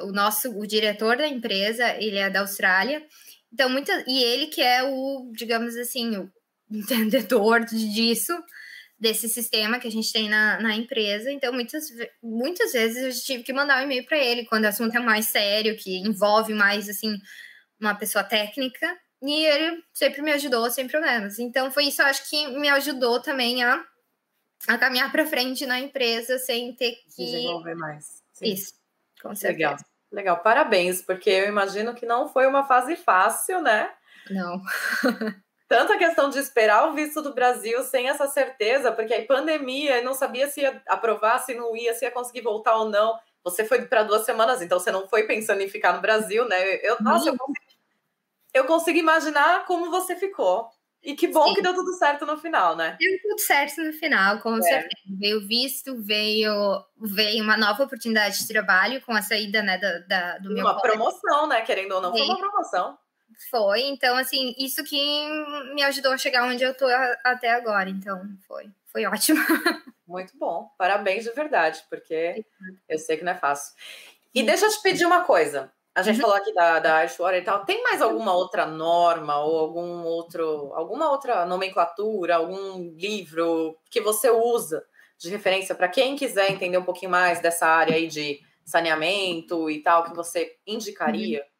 o nosso o diretor da empresa ele é da Austrália então muita e ele que é o digamos assim o (laughs) entendedor disso, desse sistema que a gente tem na, na empresa. Então, muitas, muitas vezes eu tive que mandar um e-mail para ele quando o assunto é mais sério, que envolve mais, assim, uma pessoa técnica. E ele sempre me ajudou sem problemas. Então, foi isso, eu acho que me ajudou também a, a caminhar para frente na empresa sem ter que. Desenvolver mais. Sim. Isso, com certeza. Legal. Legal, parabéns, porque eu imagino que não foi uma fase fácil, né? Não. (laughs) Tanto a questão de esperar o visto do Brasil sem essa certeza, porque aí pandemia, não sabia se ia aprovar, se não ia, se ia conseguir voltar ou não. Você foi para duas semanas, então você não foi pensando em ficar no Brasil, né? Eu, nossa, eu consigo, eu consigo imaginar como você ficou. E que bom Sim. que deu tudo certo no final, né? Deu tudo certo no final, com é. certeza. Veio visto, veio, veio uma nova oportunidade de trabalho com a saída né, da, da do meu Uma promoção, né? Querendo ou não, foi uma promoção. Foi, então, assim, isso que me ajudou a chegar onde eu tô até agora. Então, foi, foi ótimo. (laughs) Muito bom. Parabéns de verdade, porque eu sei que não é fácil. E deixa eu te pedir uma coisa. A gente uhum. falou aqui da, da Ashwater e tal. Tem mais alguma outra norma ou algum outro, alguma outra nomenclatura, algum livro que você usa de referência para quem quiser entender um pouquinho mais dessa área aí de saneamento e tal, que você indicaria? Uhum.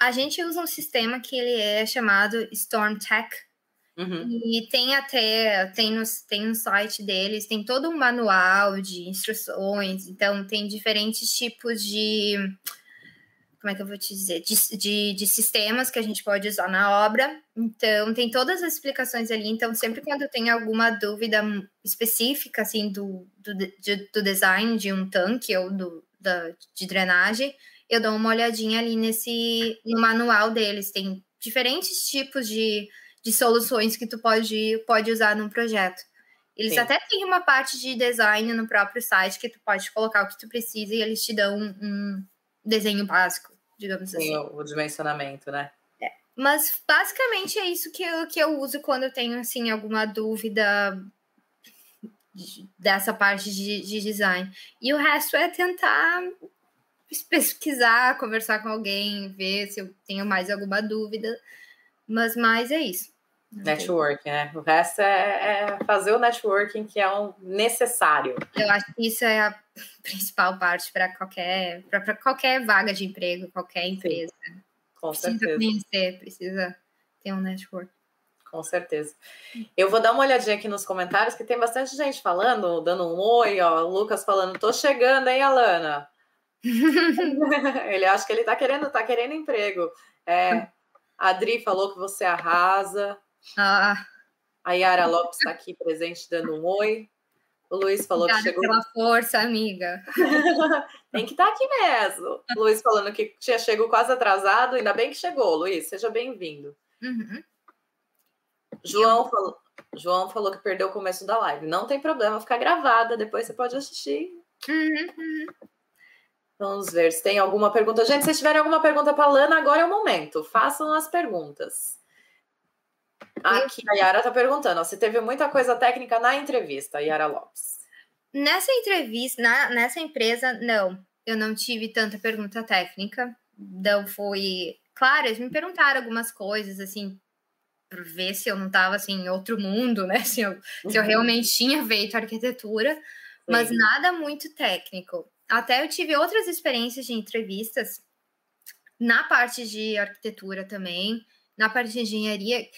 A gente usa um sistema que ele é chamado Storm Tech. Uhum. E tem até, tem no, tem no site deles, tem todo um manual de instruções, então tem diferentes tipos de como é que eu vou te dizer, de, de, de, sistemas que a gente pode usar na obra. Então, tem todas as explicações ali. Então, sempre quando eu tenho alguma dúvida específica, assim, do, do, de, do design de um tanque ou do, da, de drenagem, eu dou uma olhadinha ali nesse, no manual deles. Tem diferentes tipos de, de soluções que tu pode, pode usar num projeto. Eles Sim. até têm uma parte de design no próprio site que tu pode colocar o que tu precisa e eles te dão um, um desenho básico, digamos Sim, assim. O, o dimensionamento, né? É. Mas basicamente é isso que eu, que eu uso quando eu tenho assim alguma dúvida dessa parte de, de design. E o resto é tentar pesquisar, conversar com alguém, ver se eu tenho mais alguma dúvida. Mas mais é isso. Networking, né? O resto é, é, fazer o networking que é um necessário. Eu acho que isso é a (laughs) principal parte para qualquer, para qualquer vaga de emprego, qualquer empresa. Sim, com precisa certeza. conhecer, precisa ter um network. Com certeza. Eu vou dar uma olhadinha aqui nos comentários, que tem bastante gente falando, dando um oi, ó. O Lucas falando, tô chegando, hein, Alana? (laughs) ele acha que ele tá querendo, tá querendo emprego. É, a Adri falou que você arrasa. Ah. A Yara Lopes está aqui presente dando um oi. O Luiz falou Obrigada que chegou. pela força, amiga. (laughs) Tem que estar tá aqui mesmo. O Luiz falando que tinha chegado quase atrasado, ainda bem que chegou, Luiz. Seja bem-vindo. Uhum. João, falou, João falou que perdeu o começo da live. Não tem problema, ficar gravada, depois você pode assistir. Uhum, uhum. Vamos ver se tem alguma pergunta. Gente, se tiverem alguma pergunta para a Lana, agora é o momento. Façam as perguntas. Aqui a Yara está perguntando: você teve muita coisa técnica na entrevista, Yara Lopes? Nessa entrevista, na, nessa empresa, não. Eu não tive tanta pergunta técnica. Não foi. Claro, eles me perguntaram algumas coisas, assim, para ver se eu não estava assim, em outro mundo, né? (laughs) Se eu, uhum. se eu realmente tinha feito arquitetura, Sim. mas nada muito técnico. Até eu tive outras experiências de entrevistas na parte de arquitetura também, na parte de engenharia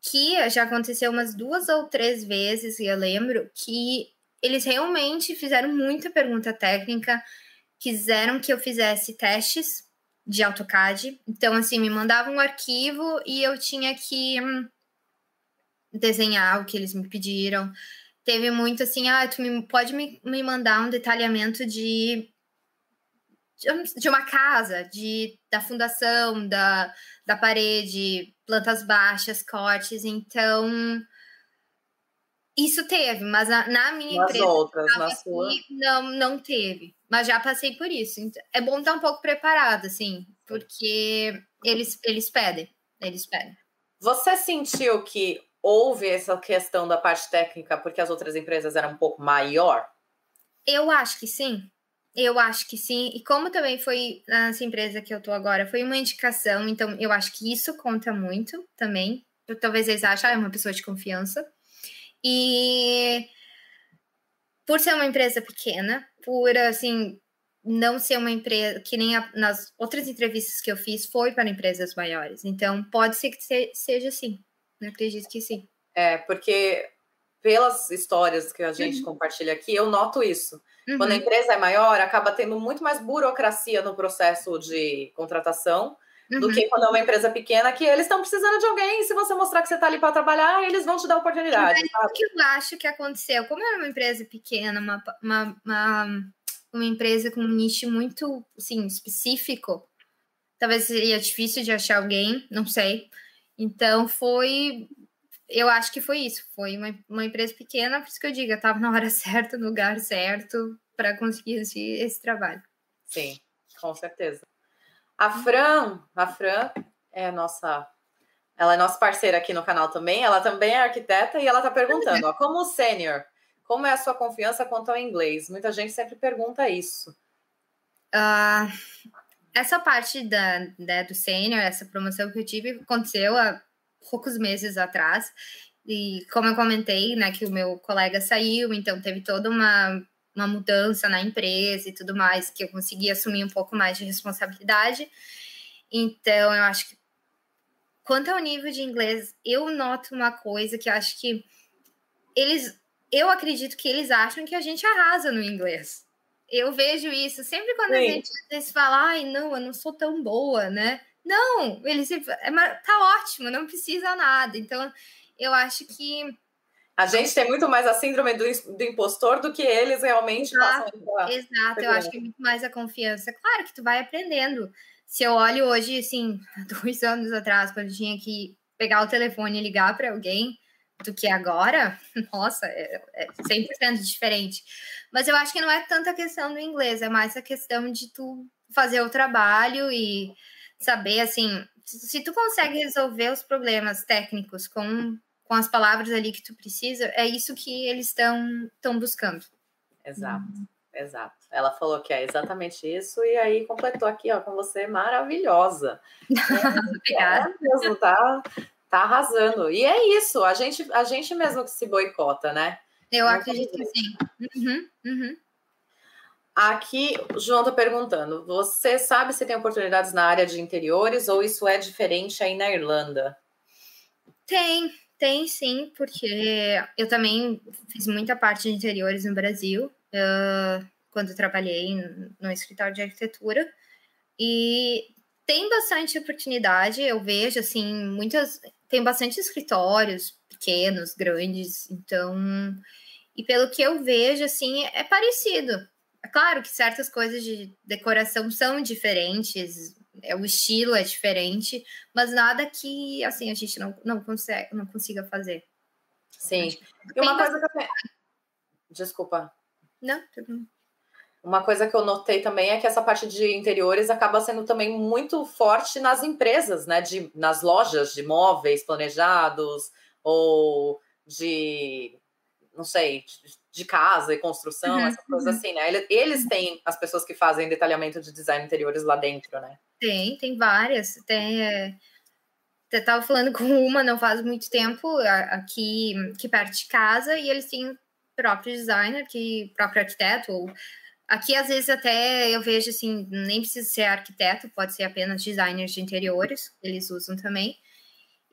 que já aconteceu umas duas ou três vezes, e eu lembro, que eles realmente fizeram muita pergunta técnica, quiseram que eu fizesse testes de AutoCAD. Então, assim, me mandavam um arquivo e eu tinha que hum, desenhar o que eles me pediram. Teve muito assim, ah, tu me, pode me, me mandar um detalhamento de de uma casa, de, da fundação, da, da parede, plantas baixas, cortes. Então, isso teve, mas na minha Nas empresa. outras, na sua. Não, não teve. Mas já passei por isso. Então, é bom estar um pouco preparado, assim, porque eles, eles pedem. Eles pedem. Você sentiu que houve essa questão da parte técnica porque as outras empresas eram um pouco maior? Eu acho que sim. Eu acho que sim. E como também foi nessa empresa que eu tô agora, foi uma indicação, então eu acho que isso conta muito também. talvez eles achem, ah, é uma pessoa de confiança. E por ser uma empresa pequena, por assim não ser uma empresa que nem a, nas outras entrevistas que eu fiz foi para empresas maiores. Então pode ser que se, seja assim. Eu acredito que sim. É, porque pelas histórias que a gente uhum. compartilha aqui, eu noto isso. Uhum. Quando a empresa é maior, acaba tendo muito mais burocracia no processo de contratação uhum. do que quando é uma empresa pequena, que eles estão precisando de alguém. E se você mostrar que você está ali para trabalhar, eles vão te dar oportunidade. o que eu acho que aconteceu? Como era uma empresa pequena, uma, uma, uma, uma empresa com um nicho muito assim, específico, talvez seria difícil de achar alguém, não sei. Então foi. Eu acho que foi isso. Foi uma, uma empresa pequena, por isso que eu digo, eu estava na hora (laughs) certa, no lugar certo, para conseguir esse, esse trabalho. Sim, com certeza. A Fran, a Fran é a nossa. Ela é nossa parceira aqui no canal também. Ela também é arquiteta e ela está perguntando: ó, como sênior, como é a sua confiança quanto ao inglês? Muita gente sempre pergunta isso. Uh, essa parte da, da do sênior, essa promoção que eu tive, aconteceu há poucos meses atrás. E como eu comentei, né, que o meu colega saiu, então teve toda uma, uma mudança na empresa e tudo mais, que eu consegui assumir um pouco mais de responsabilidade. Então, eu acho que quanto ao nível de inglês, eu noto uma coisa que eu acho que eles, eu acredito que eles acham que a gente arrasa no inglês. Eu vejo isso sempre quando Sim. a gente às vezes fala, ai, não, eu não sou tão boa, né? Não, eles é, tá ótimo, não precisa nada. Então, eu acho que a gente tem muito mais a síndrome do, do impostor do que eles realmente exato, passam. Exato, eu acho que é muito mais a confiança. Claro que tu vai aprendendo. Se eu olho hoje, assim, (laughs) dois anos atrás, quando eu tinha que pegar o telefone e ligar para alguém, do que agora, (laughs) nossa, é, é 100% diferente. Mas eu acho que não é tanta questão do inglês, é mais a questão de tu fazer o trabalho e saber, assim, se tu consegue resolver os problemas técnicos com, com as palavras ali que tu precisa, é isso que eles estão buscando. Exato, hum. exato. Ela falou que é exatamente isso e aí completou aqui, ó, com você, maravilhosa. (laughs) Obrigada. É mesmo, tá? Tá arrasando. E é isso, a gente, a gente mesmo que se boicota, né? Eu Não acredito que sim. Uhum, uhum. Aqui, o João tá perguntando: você sabe se tem oportunidades na área de interiores ou isso é diferente aí na Irlanda? Tem, tem sim, porque eu também fiz muita parte de interiores no Brasil, uh, quando trabalhei no escritório de arquitetura. E tem bastante oportunidade, eu vejo, assim, muitas. Tem bastante escritórios pequenos, grandes, então. E pelo que eu vejo, assim, é parecido. É claro que certas coisas de decoração são diferentes, é, o estilo é diferente, mas nada que, assim, a gente não, não, consegue, não consiga fazer. Sim. E uma coisa que eu... Desculpa. Não, tudo bem. Uma coisa que eu notei também é que essa parte de interiores acaba sendo também muito forte nas empresas, né? De, nas lojas de móveis planejados ou de, não sei, de, de casa e construção, uhum, essas coisas uhum. assim, né? Eles têm as pessoas que fazem detalhamento de design interiores lá dentro, né? Tem, tem várias. Tem. É... Eu estava falando com uma não faz muito tempo, aqui, aqui perto de casa, e eles têm próprio designer, que próprio arquiteto ou Aqui, às vezes, até eu vejo assim, nem precisa ser arquiteto, pode ser apenas designers de interiores, eles usam também.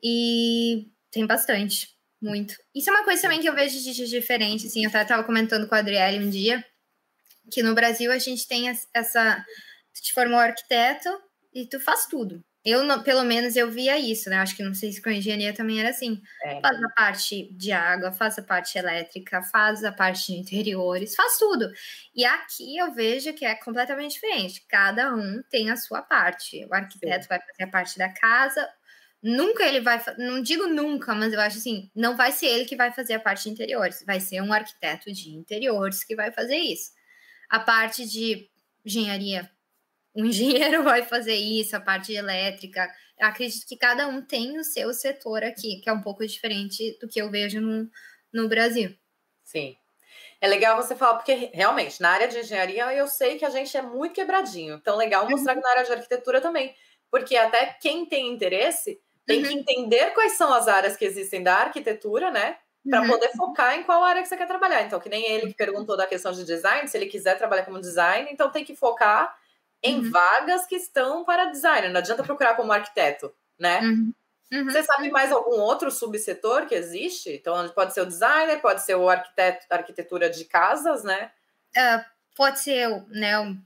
E tem bastante, muito. Isso é uma coisa também que eu vejo de diferente, assim, eu até estava comentando com a Adriele um dia, que no Brasil a gente tem essa. Tu te formou arquiteto e tu faz tudo. Eu, pelo menos, eu via isso, né? Acho que não sei se com a engenharia também era assim. É. Faz a parte de água, faz a parte elétrica, faz a parte de interiores, faz tudo. E aqui eu vejo que é completamente diferente. Cada um tem a sua parte. O arquiteto Sim. vai fazer a parte da casa. Nunca ele vai, não digo nunca, mas eu acho assim, não vai ser ele que vai fazer a parte de interiores, vai ser um arquiteto de interiores que vai fazer isso. A parte de engenharia (laughs) um engenheiro vai fazer isso, a parte elétrica. Eu acredito que cada um tem o seu setor aqui, que é um pouco diferente do que eu vejo no, no Brasil. Sim. É legal você falar, porque realmente, na área de engenharia, eu sei que a gente é muito quebradinho. Então, legal mostrar que na área de arquitetura também. Porque até quem tem interesse tem uhum. que entender quais são as áreas que existem da arquitetura, né? Para uhum. poder focar em qual área que você quer trabalhar. Então, que nem ele que perguntou da questão de design, se ele quiser trabalhar como design, então tem que focar em uhum. vagas que estão para designer. Não adianta procurar como arquiteto, né? Uhum. Uhum. Você sabe mais algum outro subsetor que existe? Então, pode ser o designer, pode ser o arquiteto, arquitetura de casas, né? Uh, pode ser né, o,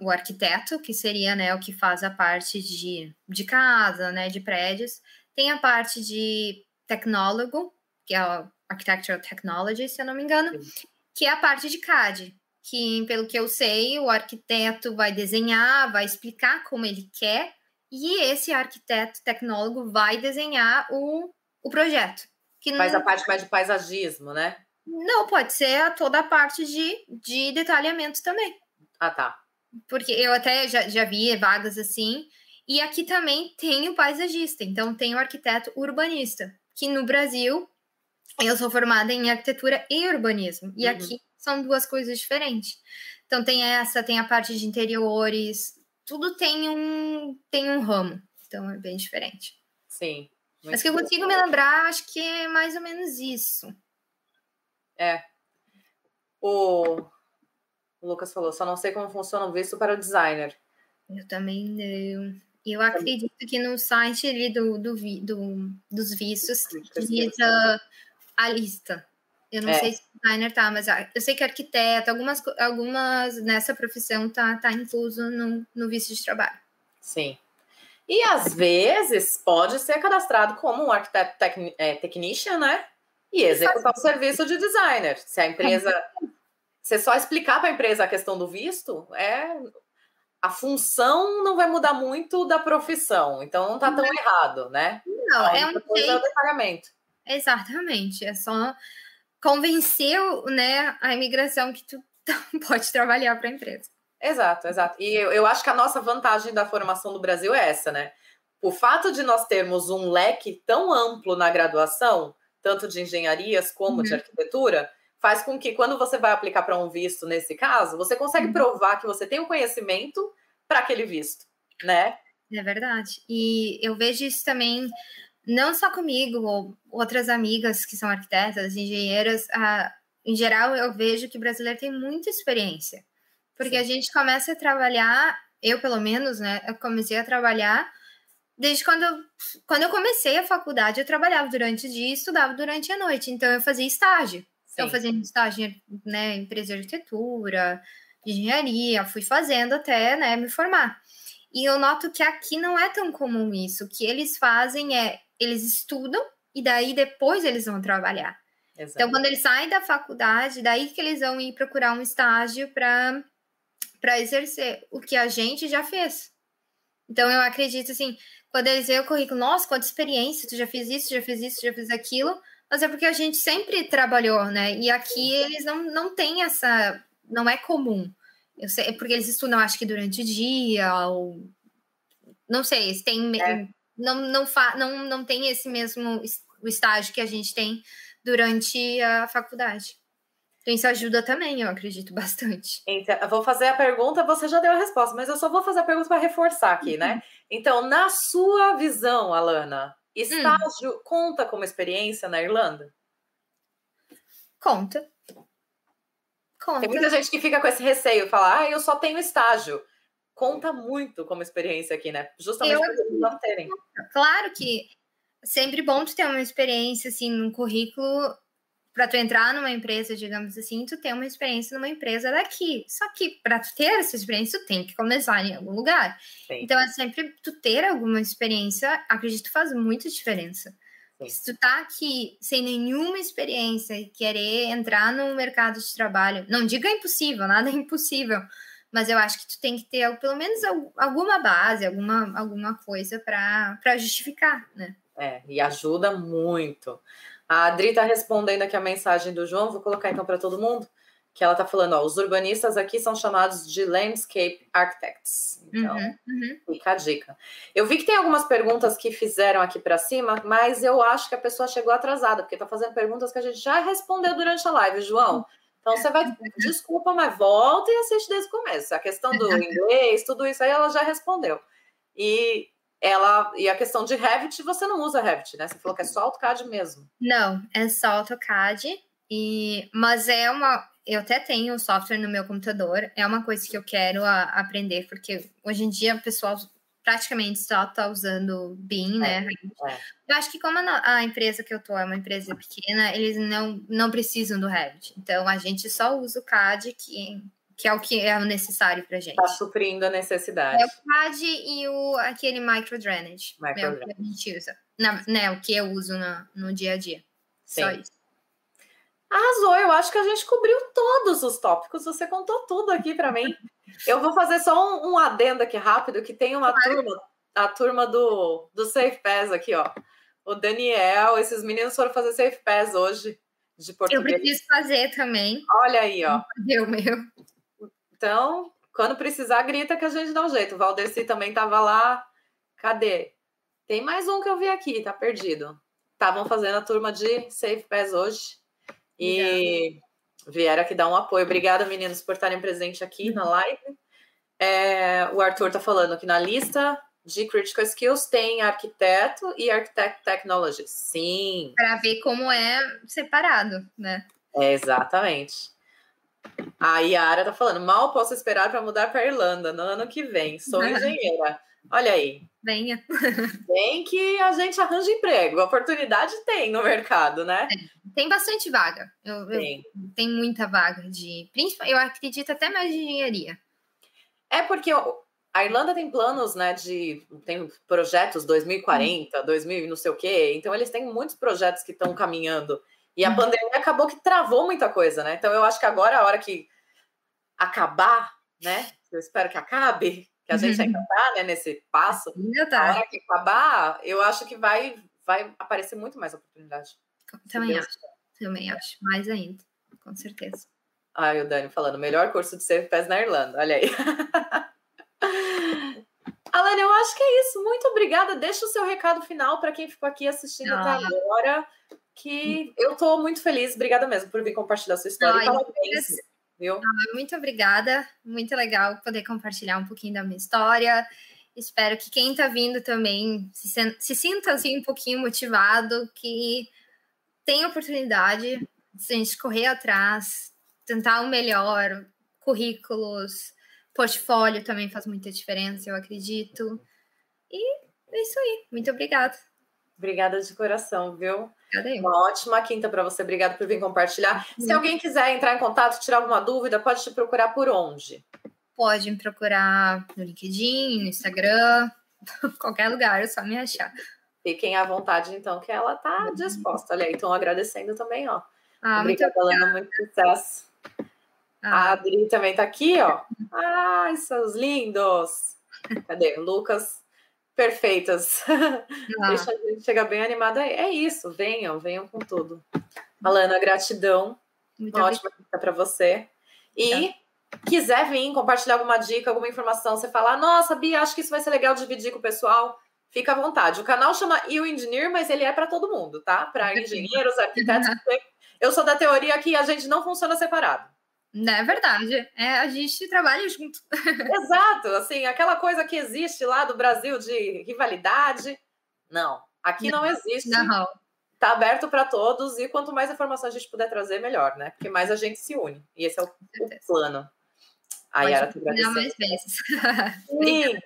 o, arquiteto, que seria né, o que faz a parte de, de casa, né, de prédios. Tem a parte de tecnólogo, que é o Architectural Technology, se eu não me engano, Sim. que é a parte de CAD, que, pelo que eu sei, o arquiteto vai desenhar, vai explicar como ele quer e esse arquiteto tecnólogo vai desenhar o, o projeto. Que Faz não... a parte mais de paisagismo, né? Não, pode ser toda a parte de, de detalhamento também. Ah, tá. Porque eu até já, já vi vagas assim. E aqui também tem o paisagista, então tem o arquiteto urbanista, que no Brasil eu sou formada em arquitetura e urbanismo. E uhum. aqui são duas coisas diferentes. Então tem essa, tem a parte de interiores, tudo tem um, tem um ramo. Então é bem diferente. Sim. Mas que eu consigo me lembrar, acho que é mais ou menos isso. É. O, o Lucas falou, só não sei como funciona o visto para o designer. Eu também não. Eu acredito que no site ali do, do, do dos vistos diz a, a lista. Eu não é. sei se designer tá, mas eu sei que arquiteto, algumas, algumas nessa profissão tá, tá incluso no, no visto de trabalho. Sim. E às vezes pode ser cadastrado como um arquiteto tec, é, technician, né? E executar o serviço de designer. Se a empresa. Você só explicar para a empresa a questão do visto, é a função não vai mudar muito da profissão, então não está tão não. errado, né? Não, é um jeito... é detalhamento. Exatamente, é só convenceu né, a imigração que tu (laughs) pode trabalhar para a empresa. Exato, exato. E eu, eu acho que a nossa vantagem da formação do Brasil é essa, né? O fato de nós termos um leque tão amplo na graduação, tanto de engenharias como uhum. de arquitetura, faz com que quando você vai aplicar para um visto nesse caso, você consegue uhum. provar que você tem o um conhecimento para aquele visto, né? É verdade. E eu vejo isso também não só comigo, ou outras amigas que são arquitetas, engenheiras, ah, em geral eu vejo que o brasileiro tem muita experiência. Porque a gente começa a trabalhar, eu pelo menos, né? Eu comecei a trabalhar desde quando eu, quando eu comecei a faculdade, eu trabalhava durante o dia e estudava durante a noite. Então eu fazia estágio. Sim. Então, fazendo estágio né, em empresa de arquitetura, engenharia, fui fazendo até né, me formar. E eu noto que aqui não é tão comum isso. O que eles fazem é eles estudam e daí depois eles vão trabalhar. Exato. Então, quando eles saem da faculdade, daí que eles vão ir procurar um estágio para para exercer o que a gente já fez. Então, eu acredito assim, quando eles veem o currículo, nossa, quanta experiência, tu já fez isso, já fez isso, já fez aquilo, mas é porque a gente sempre trabalhou, né? E aqui eles não, não têm essa. Não é comum. Eu sei, é porque eles estudam, acho que durante o dia, ou. Não sei, eles têm. É não, não, fa, não, não tem esse mesmo estágio que a gente tem durante a faculdade. Então, isso ajuda também, eu acredito bastante. Então, eu vou fazer a pergunta, você já deu a resposta, mas eu só vou fazer a pergunta para reforçar aqui, né? uhum. né? Então, na sua visão, Alana, estágio hum. conta como experiência na Irlanda? Conta. Conta. Tem muita gente que fica com esse receio, falar, ah, eu só tenho estágio conta muito como experiência aqui, né? Justamente para eles não terem. Claro que sempre bom tu ter uma experiência assim no currículo para tu entrar numa empresa, digamos assim, tu ter uma experiência numa empresa daqui. Só que para tu ter essa experiência, tu tem que começar em algum lugar. Sim. Então é sempre tu ter alguma experiência, acredito faz muita diferença. Sim. Se tu tá aqui sem nenhuma experiência e querer entrar no mercado de trabalho, não diga impossível, nada é impossível, mas eu acho que tu tem que ter pelo menos alguma base, alguma, alguma coisa para justificar, né? É, e ajuda muito. A Adri está respondendo aqui a mensagem do João, vou colocar então para todo mundo, que ela está falando, ó, os urbanistas aqui são chamados de landscape architects. Então, uhum, uhum. fica a dica. Eu vi que tem algumas perguntas que fizeram aqui para cima, mas eu acho que a pessoa chegou atrasada, porque está fazendo perguntas que a gente já respondeu durante a live, João. Então você vai, desculpa, mas volta e assiste desde o começo. A questão do inglês, tudo isso aí ela já respondeu. E ela e a questão de Revit, você não usa Revit, né? Você falou que é só AutoCAD mesmo. Não, é só AutoCAD e mas é uma eu até tenho software no meu computador, é uma coisa que eu quero a, aprender porque hoje em dia o pessoal praticamente só está usando BIM, né? É, é. Eu acho que como a, a, empresa que eu tô é uma empresa pequena, eles não não precisam do Revit. Então a gente só usa o CAD que que é o que é necessário para gente. Está suprindo a necessidade. É o CAD e o, aquele micro drainage. Micro é o que a gente usa. Na, né, o que eu uso no, no dia a dia. Sim. Só isso. Arrasou, eu acho que a gente cobriu todos os tópicos, você contou tudo aqui para mim. Eu vou fazer só um, um, adendo aqui rápido, que tem uma claro. turma, a turma do, do Safe Pass aqui, ó. O Daniel, esses meninos foram fazer Safe Pass hoje, de português. Eu preciso fazer também. Olha aí, ó. O meu. Então, quando precisar, grita que a gente dá um jeito. O Valdeci também estava lá. Cadê? Tem mais um que eu vi aqui, tá perdido. Estavam fazendo a turma de Safe Pass hoje. E vieram aqui dar um apoio. Obrigada, meninos, por estarem presentes aqui na live. É, o Arthur tá falando que na lista de Critical Skills tem arquiteto e Architect Technology. Sim. Para ver como é separado, né? É, exatamente. A Yara tá falando, mal posso esperar para mudar para Irlanda no ano que vem. Sou (laughs) engenheira. Olha aí. Venha. Vem que a gente arranja emprego. oportunidade tem no mercado, né? É, tem bastante vaga. Eu, tem. Eu, tem muita vaga de. Eu acredito até mais de engenharia. É porque a Irlanda tem planos, né, de. Tem projetos 2040, hum. 2000 não sei o quê. Então, eles têm muitos projetos que estão caminhando. E a uhum. pandemia acabou que travou muita coisa, né? Então eu acho que agora, a hora que acabar, né? Eu espero que acabe, que a gente ainda tá né, nesse passo. Ainda tá. A hora que acabar, eu acho que vai, vai aparecer muito mais oportunidade. Também acho. Também acho. Mais ainda, com certeza. Ai, o Dani falando, melhor curso de CFPS na Irlanda, olha aí. (laughs) Alane, eu acho que é isso. Muito obrigada. Deixa o seu recado final para quem ficou aqui assistindo ah. até agora que eu estou muito feliz. Obrigada mesmo por vir compartilhar sua história. Parabéns, viu? Não, muito obrigada. Muito legal poder compartilhar um pouquinho da minha história. Espero que quem está vindo também se, se, sinta assim um pouquinho motivado, que tenha oportunidade de a gente correr atrás, tentar o melhor, currículos, portfólio também faz muita diferença, eu acredito. E é isso aí. Muito obrigada. Obrigada de coração, viu? Uma ótima quinta para você. Obrigada por vir compartilhar. Se alguém quiser entrar em contato, tirar alguma dúvida, pode te procurar por onde? Pode me procurar no LinkedIn, no Instagram, (laughs) qualquer lugar, é só me achar. Fiquem à vontade, então, que ela tá uhum. disposta. Olha aí, estão agradecendo também, ó. Ah, obrigada, muito muito sucesso. Ah. A Adri também tá aqui, ó. Ai, seus lindos. Cadê? Lucas perfeitas. (laughs) Ah. Deixa a gente chegar bem animada aí. É isso, venham, venham com tudo. Alana, gratidão. Muito Uma ótima dica para você. E quiser vir compartilhar alguma dica, alguma informação, você falar, nossa, Bia, acho que isso vai ser legal dividir com o pessoal, fica à vontade. O canal chama You Engineer, mas ele é para todo mundo, tá? Para engenheiros, (laughs) arquitetos. Eu sou da teoria que a gente não funciona separado. Não é verdade. É, a gente trabalha junto. (laughs) Exato. Assim, aquela coisa que existe lá do Brasil de rivalidade. Não, aqui não, não existe. Não. Tá aberto para todos e quanto mais informação a gente puder trazer, melhor, né? Porque mais a gente se une. E esse é o, o plano. A Yara te agradecendo. mais vezes. (laughs) Sim.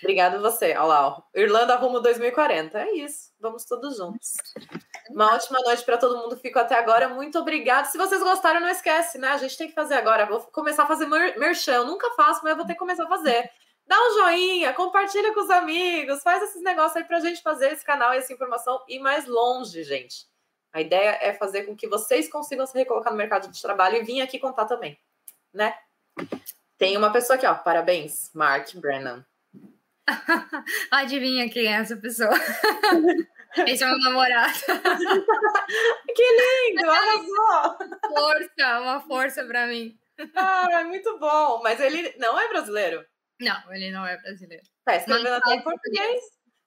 Obrigado você. Olha lá, ó. Irlanda rumo 2040. É isso. Vamos todos juntos. Uma ótima noite para todo mundo. Fico até agora. Muito obrigada. Se vocês gostaram, não esquece, né? A gente tem que fazer agora. Vou começar a fazer merchan. Eu nunca faço, mas eu vou ter que começar a fazer. Dá um joinha, compartilha com os amigos, faz esses negócios aí pra gente fazer esse canal e essa informação ir mais longe, gente. A ideia é fazer com que vocês consigam se recolocar no mercado de trabalho e vir aqui contar também, né? Tem uma pessoa aqui, ó. Parabéns, Mark Brennan. (laughs) Adivinha quem é essa pessoa? (laughs) Esse é meu namorado. (laughs) que lindo! Arrasou! Força, uma força para mim. Ah, é muito bom. Mas ele não é brasileiro? Não, ele não é brasileiro. Tá escrevendo até em português.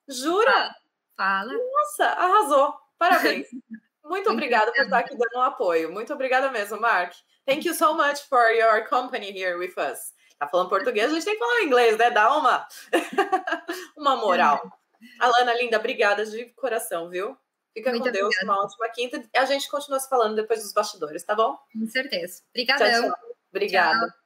Jura? Fala. Nossa, arrasou. Parabéns. (laughs) Muito obrigada por estar aqui dando um apoio. Muito obrigada mesmo, Mark. Thank you so much for your company here with us. Tá falando português, a gente tem que falar inglês, né? Dá uma, (laughs) uma moral. Alana, linda, obrigada de coração, viu? Fica Muito com Deus, obrigada. uma ótima quinta. A gente continua se falando depois dos bastidores, tá bom? Com certeza. Obrigadão. Tchau, tchau. Obrigada. Tchau.